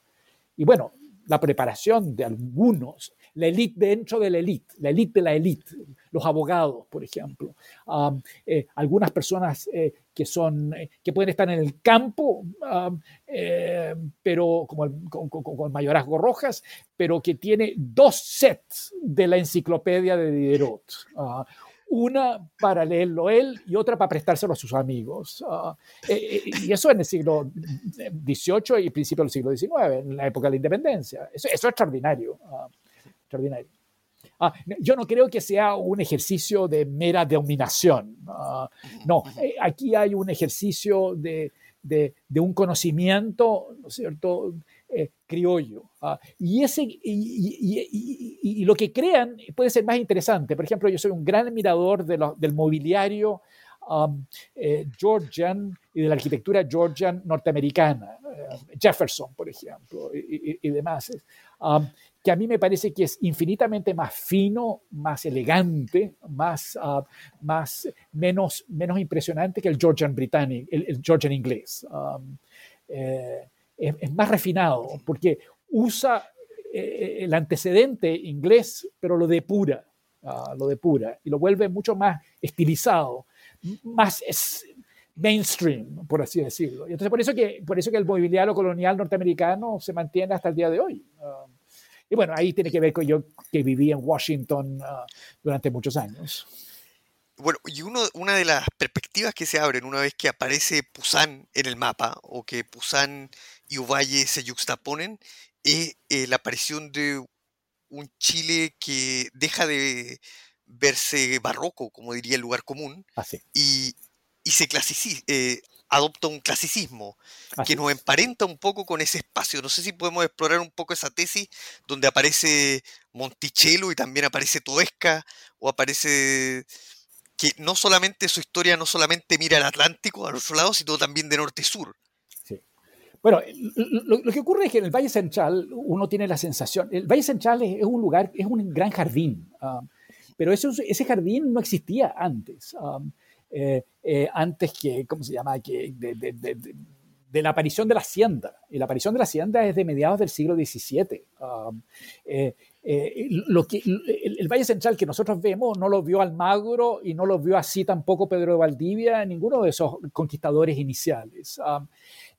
Y bueno, la preparación de algunos, la élite dentro de la élite, la élite de la élite, los abogados, por ejemplo, eh, algunas personas eh, que, son, eh, que pueden estar en el campo, pero como el, con, con, mayorazgo rojas, pero que tiene dos sets de la enciclopedia de Diderot. Ah, una para leerlo él y otra para prestárselo a sus amigos. Ah, y eso en el siglo XVIII y principio del siglo XIX, en la época de la independencia. Eso, eso es extraordinario. Ah, extraordinario. Ah, yo no creo que sea un ejercicio de mera dominación. No, eh, aquí hay un ejercicio de, de, un conocimiento, ¿no es cierto?, eh, criollo. Ah, y, ese, y, lo que crean puede ser más interesante. Por ejemplo, yo soy un gran admirador de del mobiliario um, eh, Georgian y de la arquitectura Georgian norteamericana. Jefferson, por ejemplo, y, demás. Um, que a mí me parece que es infinitamente más fino, más elegante, más, ah, menos, menos impresionante que el Georgian británico, el, Georgian inglés. Um, eh, es, más refinado porque usa eh, el antecedente inglés, pero lo depura, uh, lo depura y lo vuelve mucho más estilizado, más es, mainstream, por así decirlo. Y entonces por eso que, por eso que el mobiliario colonial norteamericano se mantiene hasta el día de hoy. Um, y bueno, ahí tiene que ver con yo que viví en Washington ah, durante muchos años. Bueno, y uno, una de las perspectivas que se abren una vez que aparece Pusan en el mapa o que Pusan y Uvalle se yuxtaponen es eh, la aparición de un Chile que deja de verse barroco, como diría el lugar común, ah, y, y, se clasifica, eh, adopta un clasicismo que nos emparenta un poco con ese espacio. No sé si podemos explorar un poco esa tesis donde aparece Monticello y también aparece Toesca o aparece que no solamente su historia no solamente mira al Atlántico al otro lado, sino también de norte a sur. Bueno, lo, que ocurre es que en el Valle Central uno tiene la sensación, el Valle Central es, un lugar, es un gran jardín, ah, pero eso, ese jardín no existía antes. Ah, eh, eh, antes que, ¿cómo se llama?, que de, la aparición de la hacienda. Y la aparición de la hacienda es de mediados del siglo XVII. Um, lo que, el, Valle Central que nosotros vemos no lo vio Almagro y no lo vio así tampoco Pedro de Valdivia, ninguno de esos conquistadores iniciales.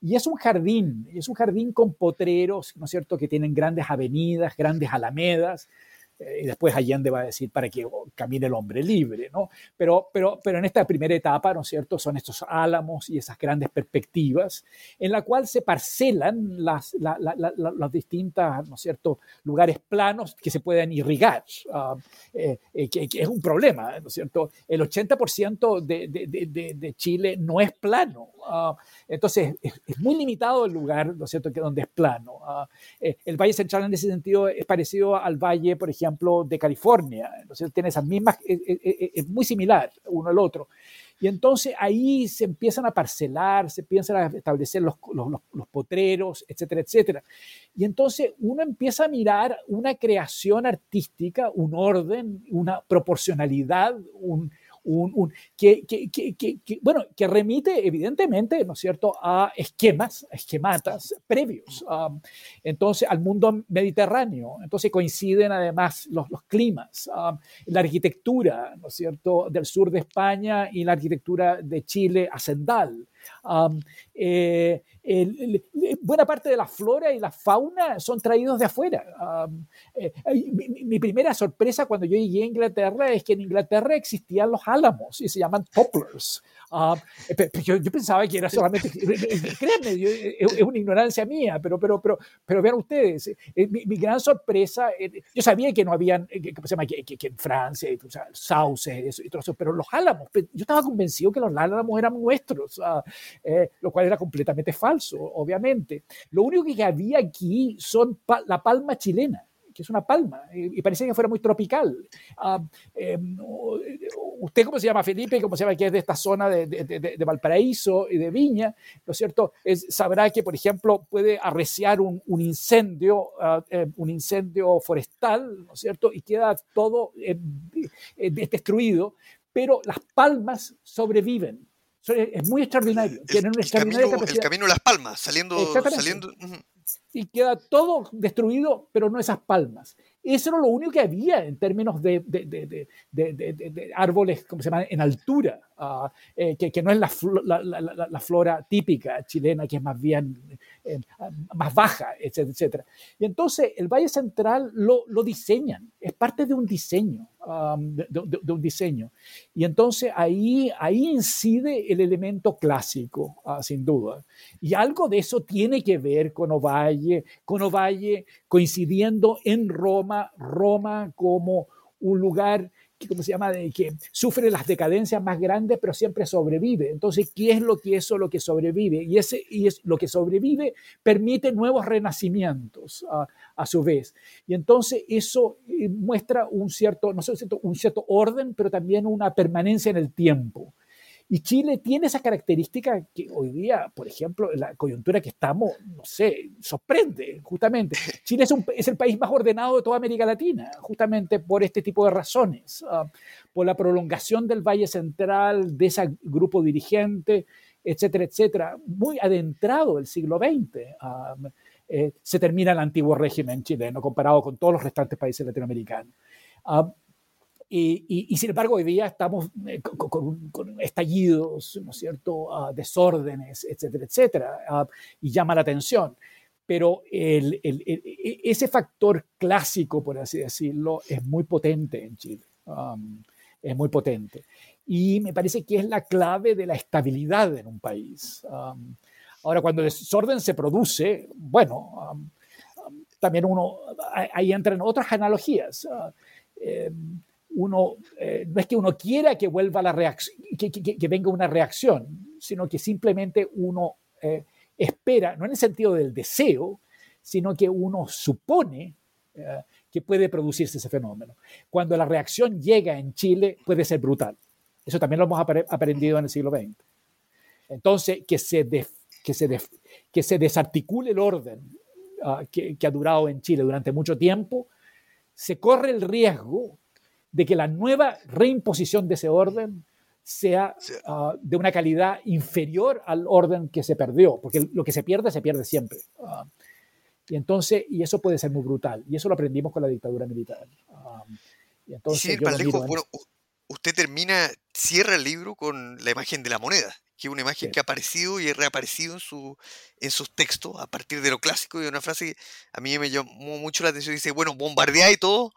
Y es un jardín, es un jardín con potreros, ¿no es cierto?, que tienen grandes avenidas, grandes alamedas, eh, y después Allende va a decir para que camine el hombre libre, ¿no? Pero, pero, pero en esta primera etapa, ¿no es cierto?, son estos álamos y esas grandes perspectivas en la cual se parcelan las, las distintas, ¿no es cierto?, lugares planos que se pueden irrigar, ah, eh, eh, que, es un problema, ¿no es cierto? El 80% de, de, de, Chile no es plano, ah, entonces es, muy limitado el lugar, ¿no es cierto?, que donde es plano. Ah, el Valle Central en ese sentido es parecido al Valle, por ejemplo, ejemplo, de California. Entonces tiene esas mismas, es, muy similar uno al otro. Y entonces ahí se empiezan a parcelar, se empiezan a establecer los, los, los, potreros, etcétera, etcétera. Y entonces uno empieza a mirar una creación artística, un orden, una proporcionalidad, un, un, que, bueno, que remite evidentemente, ¿no es cierto?, a esquemas, esquematas previos, entonces al mundo mediterráneo. Entonces coinciden además los, los climas, la arquitectura, ¿no es cierto?, del sur de España y la arquitectura de Chile hacendal. Eh, buena parte de la flora y la fauna son traídos de afuera. Eh, mi, primera sorpresa cuando yo llegué a Inglaterra es que en Inglaterra existían los álamos y se llaman poplars. Eh, yo, pensaba que era solamente, créanme, es una ignorancia mía, pero, pero, pero, pero vean ustedes, mi, gran sorpresa, yo sabía que no habían, que, llama? que, en Francia, o sea, sauces y todo eso, pero los álamos, yo estaba convencido que los álamos eran nuestros. Eh, lo cual era completamente falso, obviamente. Lo único que había aquí son la palma chilena que es una palma, y, parece que fuera muy tropical. Ah, em, usted, ¿cómo se llama Felipe? ¿Cómo se llama? Que es de esta zona de, de, Valparaíso y de Viña, ¿no es cierto? Es, sabrá que, por ejemplo, puede arreciar un, un incendio, ah, em, un incendio forestal, ¿no es cierto? Y queda todo em, destruido, pero las palmas sobreviven. Es muy extraordinario. El, Tienen el, camino, el camino de las palmas, saliendo. saliendo y queda todo destruido, pero no esas palmas. Eso era lo único que había en términos de, de, árboles, ¿cómo se llama?, en altura, ah, eh, que, que, no es la, la, la, flora típica chilena, que es más bien eh, más baja, etcétera, etcétera. Y entonces el Valle Central lo, lo diseñan, es parte de un diseño, de, un diseño. Y entonces ahí, ahí incide el elemento clásico, ah, sin duda. Y algo de eso tiene que ver con Ovalle, con Ovalle coincidiendo en Roma, Roma como un lugar ¿cómo se llama?, de que sufre las decadencias más grandes, pero siempre sobrevive. Entonces, ¿qué es lo que eso lo que sobrevive? Y, ese, y es, lo que sobrevive permite nuevos renacimientos a, su vez. Y entonces eso eh, muestra un cierto, no sé, un cierto orden, pero también una permanencia en el tiempo. Y Chile tiene esa característica que hoy día, por ejemplo, en la coyuntura que estamos, no sé, sorprende, justamente. Chile es, un, es el país más ordenado de toda América Latina, justamente por este tipo de razones, ah, por la prolongación del Valle Central, de ese grupo dirigente, etcétera, etcétera, muy adentrado el siglo XX. Ah, eh, se termina el antiguo régimen chileno comparado con todos los restantes países latinoamericanos. Ah, y, sin embargo, hoy día estamos eh, con, estallidos, ¿no es cierto?, ah, desórdenes, etcétera, etcétera, ah, y llama la atención. Pero el, e, ese factor clásico, por así decirlo, es muy potente en Chile. Um, es muy potente. Y me parece que es la clave de la estabilidad en un país. Um, ahora, cuando el desorden se produce, bueno, um, también uno, ahí entran otras analogías. Uh, uno, eh, no es que uno quiera que vuelva la reacción, que, venga una reacción, sino que simplemente uno eh, espera, no en el sentido del deseo, sino que uno supone eh, que puede producirse ese fenómeno. Cuando la reacción llega en Chile, puede ser brutal. Eso también lo hemos aprendido en el siglo XX. Entonces, que se, que se, que se desarticule el orden ah, que, que ha durado en Chile durante mucho tiempo, se corre el riesgo de que la nueva reimposición de ese orden sea ah, de una calidad inferior al orden que se perdió, porque lo que se pierde, se pierde siempre. Ah, y entonces, y eso puede ser muy brutal, y eso lo aprendimos con la dictadura militar. Ah, y entonces, usted termina, cierra el libro con la imagen de la moneda, que es una imagen que ha aparecido y ha reaparecido en, su, en sus textos a partir de lo clásico, y una frase que a mí me llamó mucho la atención, dice, bueno, bombardea y todo,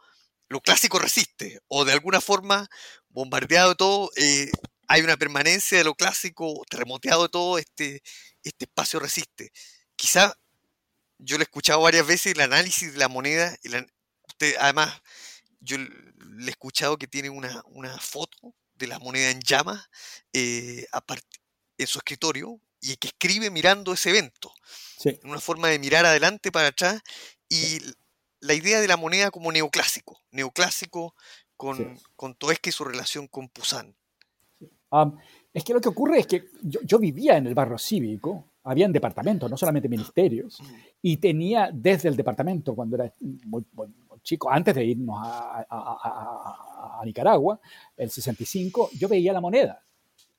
lo clásico resiste, o de alguna forma, bombardeado todo, eh, hay una permanencia de lo clásico, terremoteado de todo, este, este espacio resiste. Quizá yo lo he escuchado varias veces, el análisis de la moneda, usted, además, yo le he escuchado que tiene una, foto de la moneda en llamas eh, en su escritorio y que escribe mirando ese evento. Una forma de mirar adelante para atrás y la idea de la moneda como neoclásico, neoclásico con, con Toesca y su relación con Pusan. es que lo que ocurre es que yo, vivía en el barrio cívico, habían departamentos, no solamente ministerios, y tenía desde el departamento, cuando era muy, chico, antes de irnos a, a, Nicaragua, el 65, yo veía la moneda,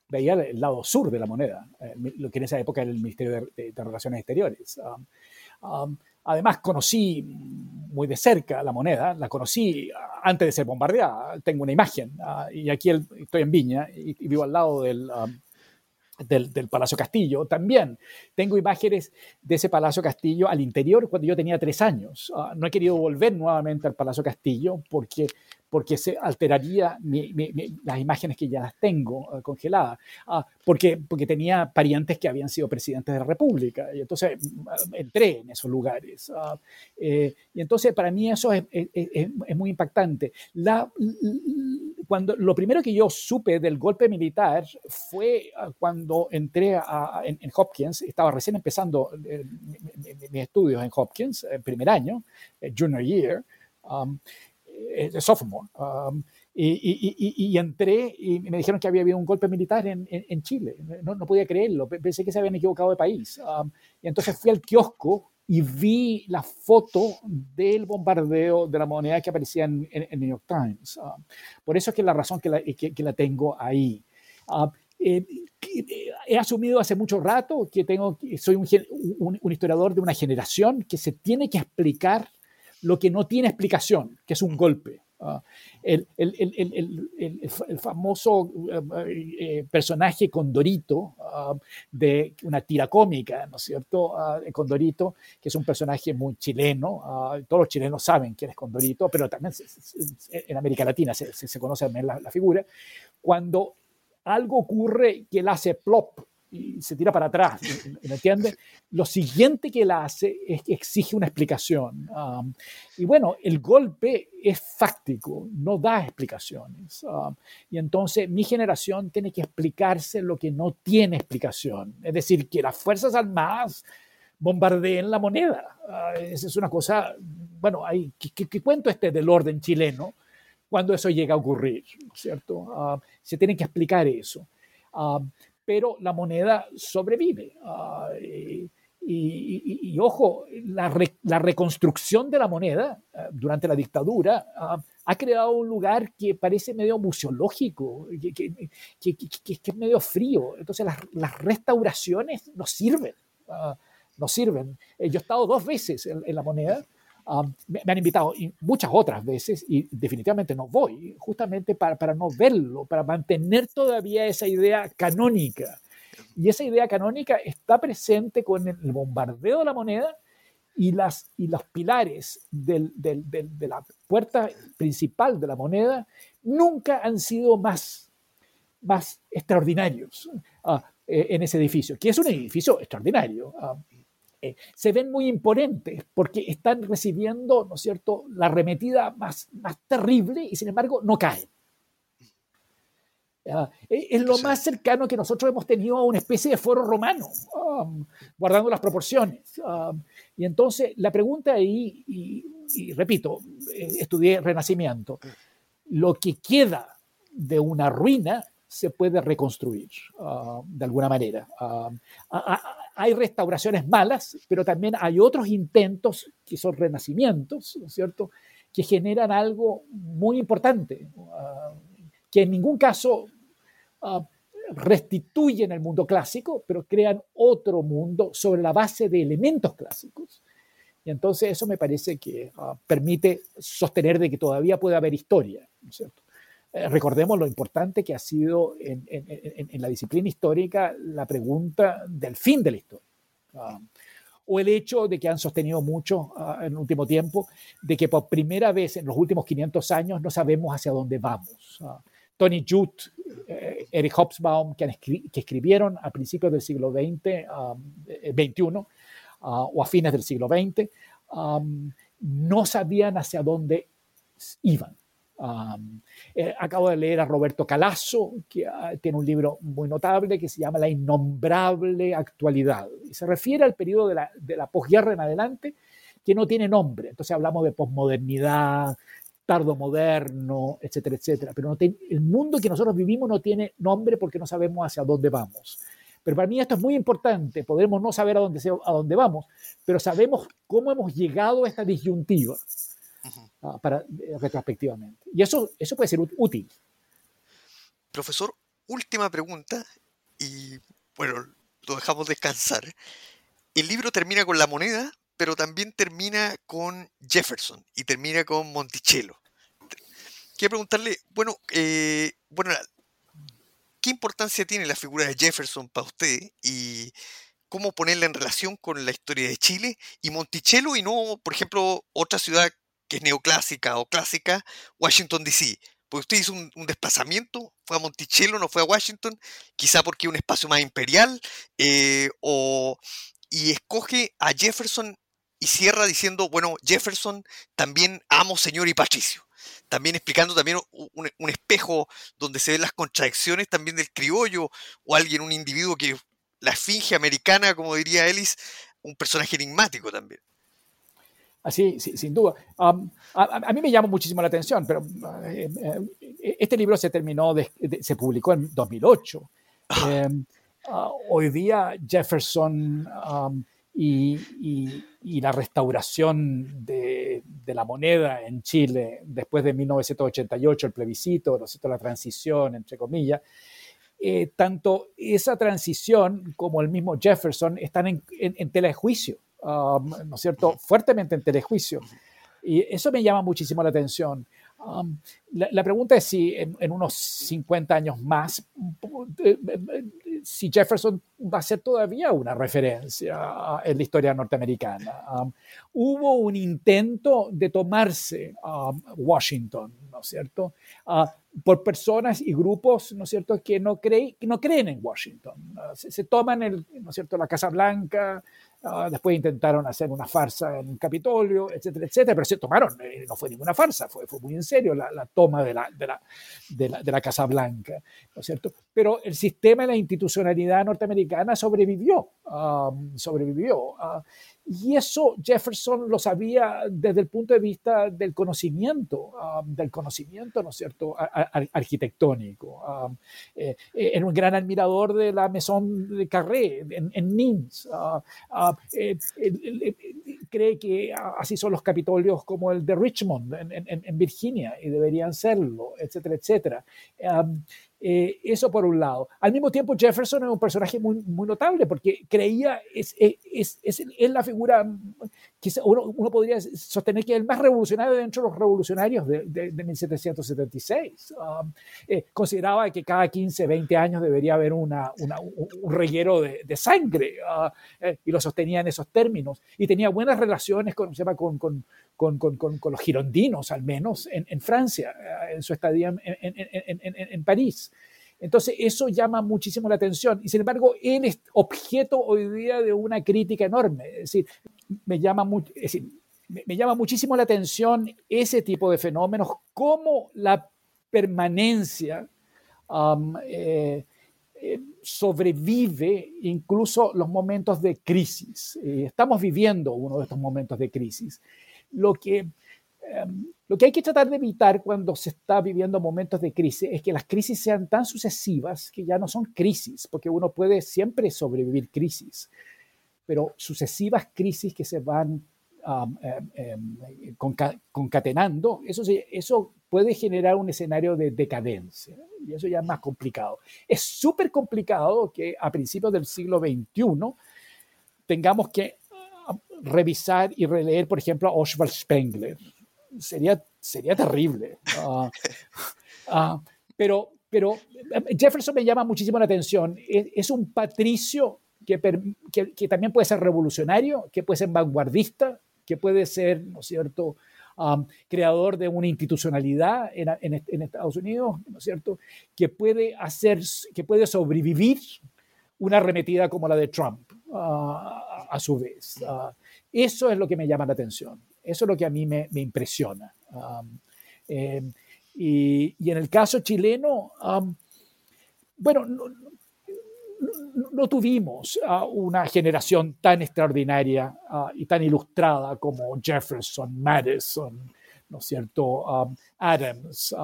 veía el lado sur de la moneda, eh, lo que en esa época era el Ministerio de, Relaciones Exteriores. Además, conocí muy de cerca la moneda, la conocí antes de ser bombardeada. Tengo una imagen ah, y aquí estoy en Viña y, vivo al lado ah, del, del, Palacio Castillo. También tengo imágenes de ese Palacio Castillo al interior cuando yo tenía tres años. Ah, no he querido volver nuevamente al Palacio Castillo porque porque se alteraría las imágenes que ya las tengo eh, congeladas, ah, porque, porque tenía parientes que habían sido presidentes de la República, y entonces mm, entré en esos lugares. Ah, eh, y entonces para mí eso es, es, muy impactante. La, cuando, lo primero que yo supe del golpe militar fue ah, cuando entré a, en, Hopkins, estaba recién empezando eh, mis estudios en Hopkins, el primer año, junior year, de sophomore. Y, entré y me dijeron que había habido un golpe militar en, en, Chile. No, no, podía creerlo, pensé que se habían equivocado de país. y entonces fui al kiosco y vi la foto del bombardeo de la moneda que aparecía en el New York Times. por eso es que la razón que la, que, la tengo ahí. Eh, he asumido hace mucho rato que tengo, soy un, un, historiador de una generación que se tiene que explicar lo que no tiene explicación, que es un golpe. Ah, el, el, el, el, famoso eh, eh, personaje Condorito uh, de una tira cómica, ¿no es cierto? Uh, Condorito, que es un personaje muy chileno, todos los chilenos saben quién es Condorito, pero también en América Latina se, se, conoce la, la, figura. Cuando algo ocurre que él hace plop y se tira para atrás, ¿me entiendes? Lo siguiente que él hace es que exige una explicación. Um, y bueno, el golpe es fáctico, no da explicaciones. Um, y entonces mi generación tiene que explicarse lo que no tiene explicación. Es decir, que las Fuerzas Armadas bombardeen la moneda. Uh, esa es una cosa, bueno, hay, ¿qué, cuento este del orden chileno cuando eso llega a ocurrir? ¿Cierto? Uh, se tiene que explicar eso. Um, pero la moneda sobrevive. Ah, y, ojo, la, reconstrucción de la moneda ah, durante la dictadura ah, ha creado un lugar que parece medio museológico, que, es medio frío. Entonces las, restauraciones no sirven, no sirven. Eh, yo he estado dos veces en la moneda me, han invitado muchas otras veces y definitivamente no voy, justamente para, para no verlo, para mantener todavía esa idea canónica. Y esa idea canónica está presente con el bombardeo de la moneda y, las, y los pilares del, del, de la puerta principal de la moneda nunca han sido más, más extraordinarios uh, en ese edificio, que es un edificio extraordinario. Uh, eh, se ven muy imponentes porque están recibiendo, ¿no es cierto?, la arremetida más, más terrible y sin embargo no caen. Eh, es lo más cercano que nosotros hemos tenido a una especie de foro romano, um, guardando las proporciones. Um, y entonces la pregunta ahí, y, repito, eh, estudié Renacimiento, lo que queda de una ruina se puede reconstruir uh, de alguna manera. Um, hay restauraciones malas, pero también hay otros intentos que son renacimientos, ¿no es cierto?, que generan algo muy importante, uh, que en ningún caso uh, restituyen el mundo clásico, pero crean otro mundo sobre la base de elementos clásicos. Y entonces eso me parece que uh, permite sostener de que todavía puede haber historia, ¿no es cierto? Eh, recordemos lo importante que ha sido en, la disciplina histórica la pregunta del fin de la historia. Ah, o el hecho de que han sostenido mucho ah, en el último tiempo, de que por primera vez en los últimos 500 años no sabemos hacia dónde vamos. Ah, Tony Judd, eh, Eric Hobsbawm, que, escribieron a principios del siglo XX, XXI, eh, o a fines del siglo XX, no sabían hacia dónde iban. Eh, acabo de leer a Roberto Calasso, que ah, tiene un libro muy notable que se llama La innombrable actualidad. Y se refiere al periodo de la, de la posguerra en adelante, que no tiene nombre. Entonces hablamos de posmodernidad, tardomoderno, etcétera, etcétera. Pero no el mundo que nosotros vivimos no tiene nombre porque no sabemos hacia dónde vamos. Pero para mí esto es muy importante. Podemos no saber a dónde, a dónde vamos, pero sabemos cómo hemos llegado a esta disyuntiva. Ah, para, eh, retrospectivamente. Y eso, eso puede ser útil. Profesor, última pregunta y bueno, lo dejamos descansar. El libro termina con la moneda, pero también termina con Jefferson y termina con Monticello. Quiero preguntarle, bueno, eh, bueno, ¿qué importancia tiene la figura de Jefferson para usted y cómo ponerla en relación con la historia de Chile y Monticello y no, por ejemplo, otra ciudad que es neoclásica o clásica, Washington DC. Porque usted hizo un, desplazamiento, fue a Monticello, no fue a Washington, quizá porque un espacio más imperial, eh, y escoge a Jefferson y cierra diciendo, bueno, Jefferson también amo, señor y patricio. También explicando también un, un, espejo donde se ven las contradicciones también del criollo o alguien, un individuo que la esfinge americana, como diría Ellis, un personaje enigmático también. Así, sin duda. Um, a, mí me llama muchísimo la atención, pero eh, eh, este libro se terminó, se publicó en 2008. Ah. Em, ah, hoy día Jefferson um, y, la restauración de, la moneda en Chile después de 1988, el plebiscito, la transición, entre comillas, eh, tanto esa transición como el mismo Jefferson están en, en, tela de juicio, um, ¿no es cierto? Fuertemente en telejuicio. Y eso me llama muchísimo la atención. Um, la, pregunta es si en, unos 50 años más, si Jefferson va a ser todavía una referencia en la historia norteamericana. Um, hubo un intento de tomarse Washington, ¿no es cierto? Uh, por personas y grupos, ¿no es cierto?, que no, creen, que no creen en Washington. Uh, se, toman, el, ¿no es cierto?, la Casa Blanca, Ah, después intentaron hacer una farsa en Capitolio, etcétera, etcétera, pero se tomaron, eh, no fue ninguna farsa, fue, muy en serio la, toma de la, Casa Blanca, ¿no es cierto? Pero el sistema de la institucionalidad norteamericana sobrevivió, ah, sobrevivió. Uh, y eso Jefferson lo sabía desde el punto de vista del conocimiento, um, del conocimiento, ¿no es cierto?, arquitectónico. Um, eh, eh, era un gran admirador de la Maison de Carré en, en Nimes. Uh, uh, eh, cree que así son los capitolios como el de Richmond en, en, en Virginia y deberían serlo, etcétera, etcétera. Um, eh, eso por un lado. Al mismo tiempo, Jefferson es un personaje muy, muy notable porque creía, es, es, es, es la figura que uno, uno, podría sostener que es el más revolucionario dentro de los revolucionarios de, de, 1776. Um, eh, consideraba que cada 15, 20 años debería haber una, una, un reguero de, de sangre uh, eh, y lo sostenía en esos términos. Y tenía buenas relaciones con, se llama, con, con, con, con, los girondinos, al menos en, en Francia, en su estadía en, en, en París. Entonces, eso llama muchísimo la atención. Y sin embargo, él es objeto hoy día de una crítica enorme. Es decir, me llama, me, llama muchísimo la atención ese tipo de fenómenos, como la permanencia eh, eh, sobrevive incluso los momentos de crisis. Eh, estamos viviendo uno de estos momentos de crisis. Lo que Em, lo que hay que tratar de evitar cuando se está viviendo momentos de crisis es que las crisis sean tan sucesivas que ya no son crisis, porque uno puede siempre sobrevivir crisis, pero sucesivas crisis que se van em, em, concatenando, eso, eso puede generar un escenario de decadencia y eso ya es más complicado. Es súper complicado que a principios del siglo XXI tengamos que revisar y releer, por ejemplo, a Oswald Spengler, sería, sería terrible. Ah, ah, pero, pero eh, Jefferson me llama muchísimo la atención. Es, un patricio que, que, también puede ser revolucionario, que puede ser vanguardista, que puede ser, ¿no cierto?, creador de una institucionalidad en, Estados Unidos, ¿no cierto?, que puede hacer, que puede sobrevivir una arremetida como la de Trump, ah, a su vez. eso es lo que me llama la atención. Eso es lo que a mí me, impresiona. Em, y, en el caso chileno, bueno, no, tuvimos una generación tan extraordinaria ah, y tan ilustrada como Jefferson, Madison, ¿no es cierto? Adams.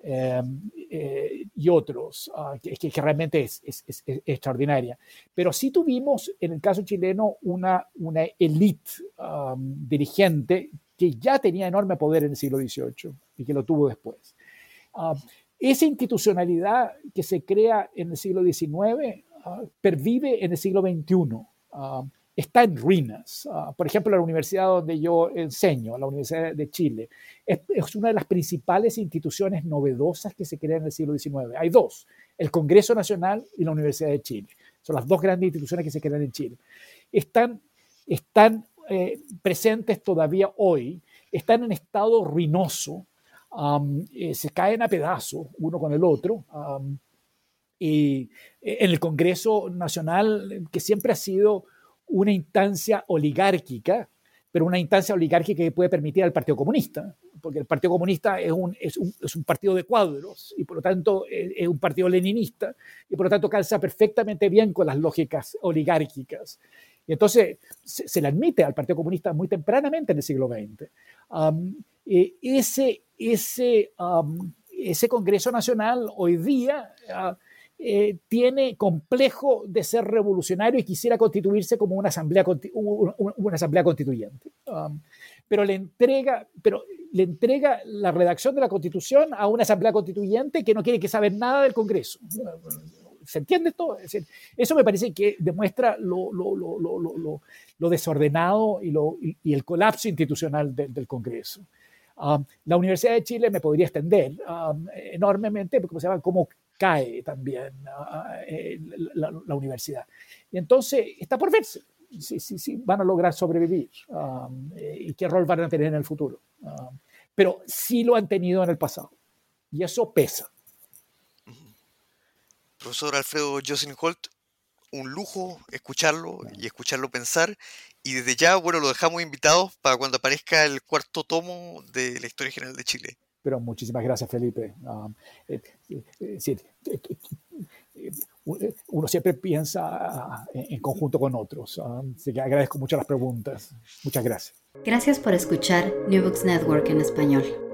Em, eh, y otros, ah, que, que, realmente es, es, extraordinaria. Pero sí tuvimos, en el caso chileno, una, una élite dirigente que ya tenía enorme poder en el siglo XVIII y que lo tuvo después. esa institucionalidad que se crea en el siglo XIX ah, pervive en el siglo XXI está en ruinas. Ah, por ejemplo, la universidad donde yo enseño, la Universidad de Chile, es, una de las principales instituciones novedosas que se crean en el siglo XIX. Hay dos, el Congreso Nacional y la Universidad de Chile. Son las dos grandes instituciones que se crean en Chile. Están, están eh, presentes todavía hoy, están en estado ruinoso, eh, se caen a pedazos uno con el otro. y eh, en el Congreso Nacional, que siempre ha sido una instancia oligárquica, pero una instancia oligárquica que puede permitir al Partido Comunista, porque el Partido Comunista es un, es un, es un partido de cuadros y por lo tanto es, un partido leninista y por lo tanto calza perfectamente bien con las lógicas oligárquicas. y entonces se, le admite al Partido Comunista muy tempranamente en el siglo XX. ese, ese, ese Congreso Nacional hoy día ah, eh, tiene complejo de ser revolucionario y quisiera constituirse como una asamblea, una, asamblea constituyente. Um, pero, le entrega, pero le entrega la redacción de la constitución a una asamblea constituyente que no quiere que saber nada del Congreso. ¿Se entiende esto? eso me parece que demuestra lo, lo, lo, lo desordenado y, y, el colapso institucional del Congreso. Um, la Universidad de Chile me podría extender um, enormemente, porque se llama, cómo cae también eh, la, universidad. Y entonces está por verse si, si, si van a lograr sobrevivir um, eh, y qué rol van a tener en el futuro. Um, pero sí lo han tenido en el pasado y eso pesa. Profesor Alfredo Jocelyn Holt, un lujo escucharlo y escucharlo pensar. Y desde ya, bueno, lo dejamos invitados para cuando aparezca el cuarto tomo de la Historia General de Chile. Pero muchísimas gracias, Felipe. Um, eh, eh, eh, uno siempre piensa en conjunto con otros. Um, así que agradezco mucho las preguntas. Muchas gracias. Gracias por escuchar New Books Network en español.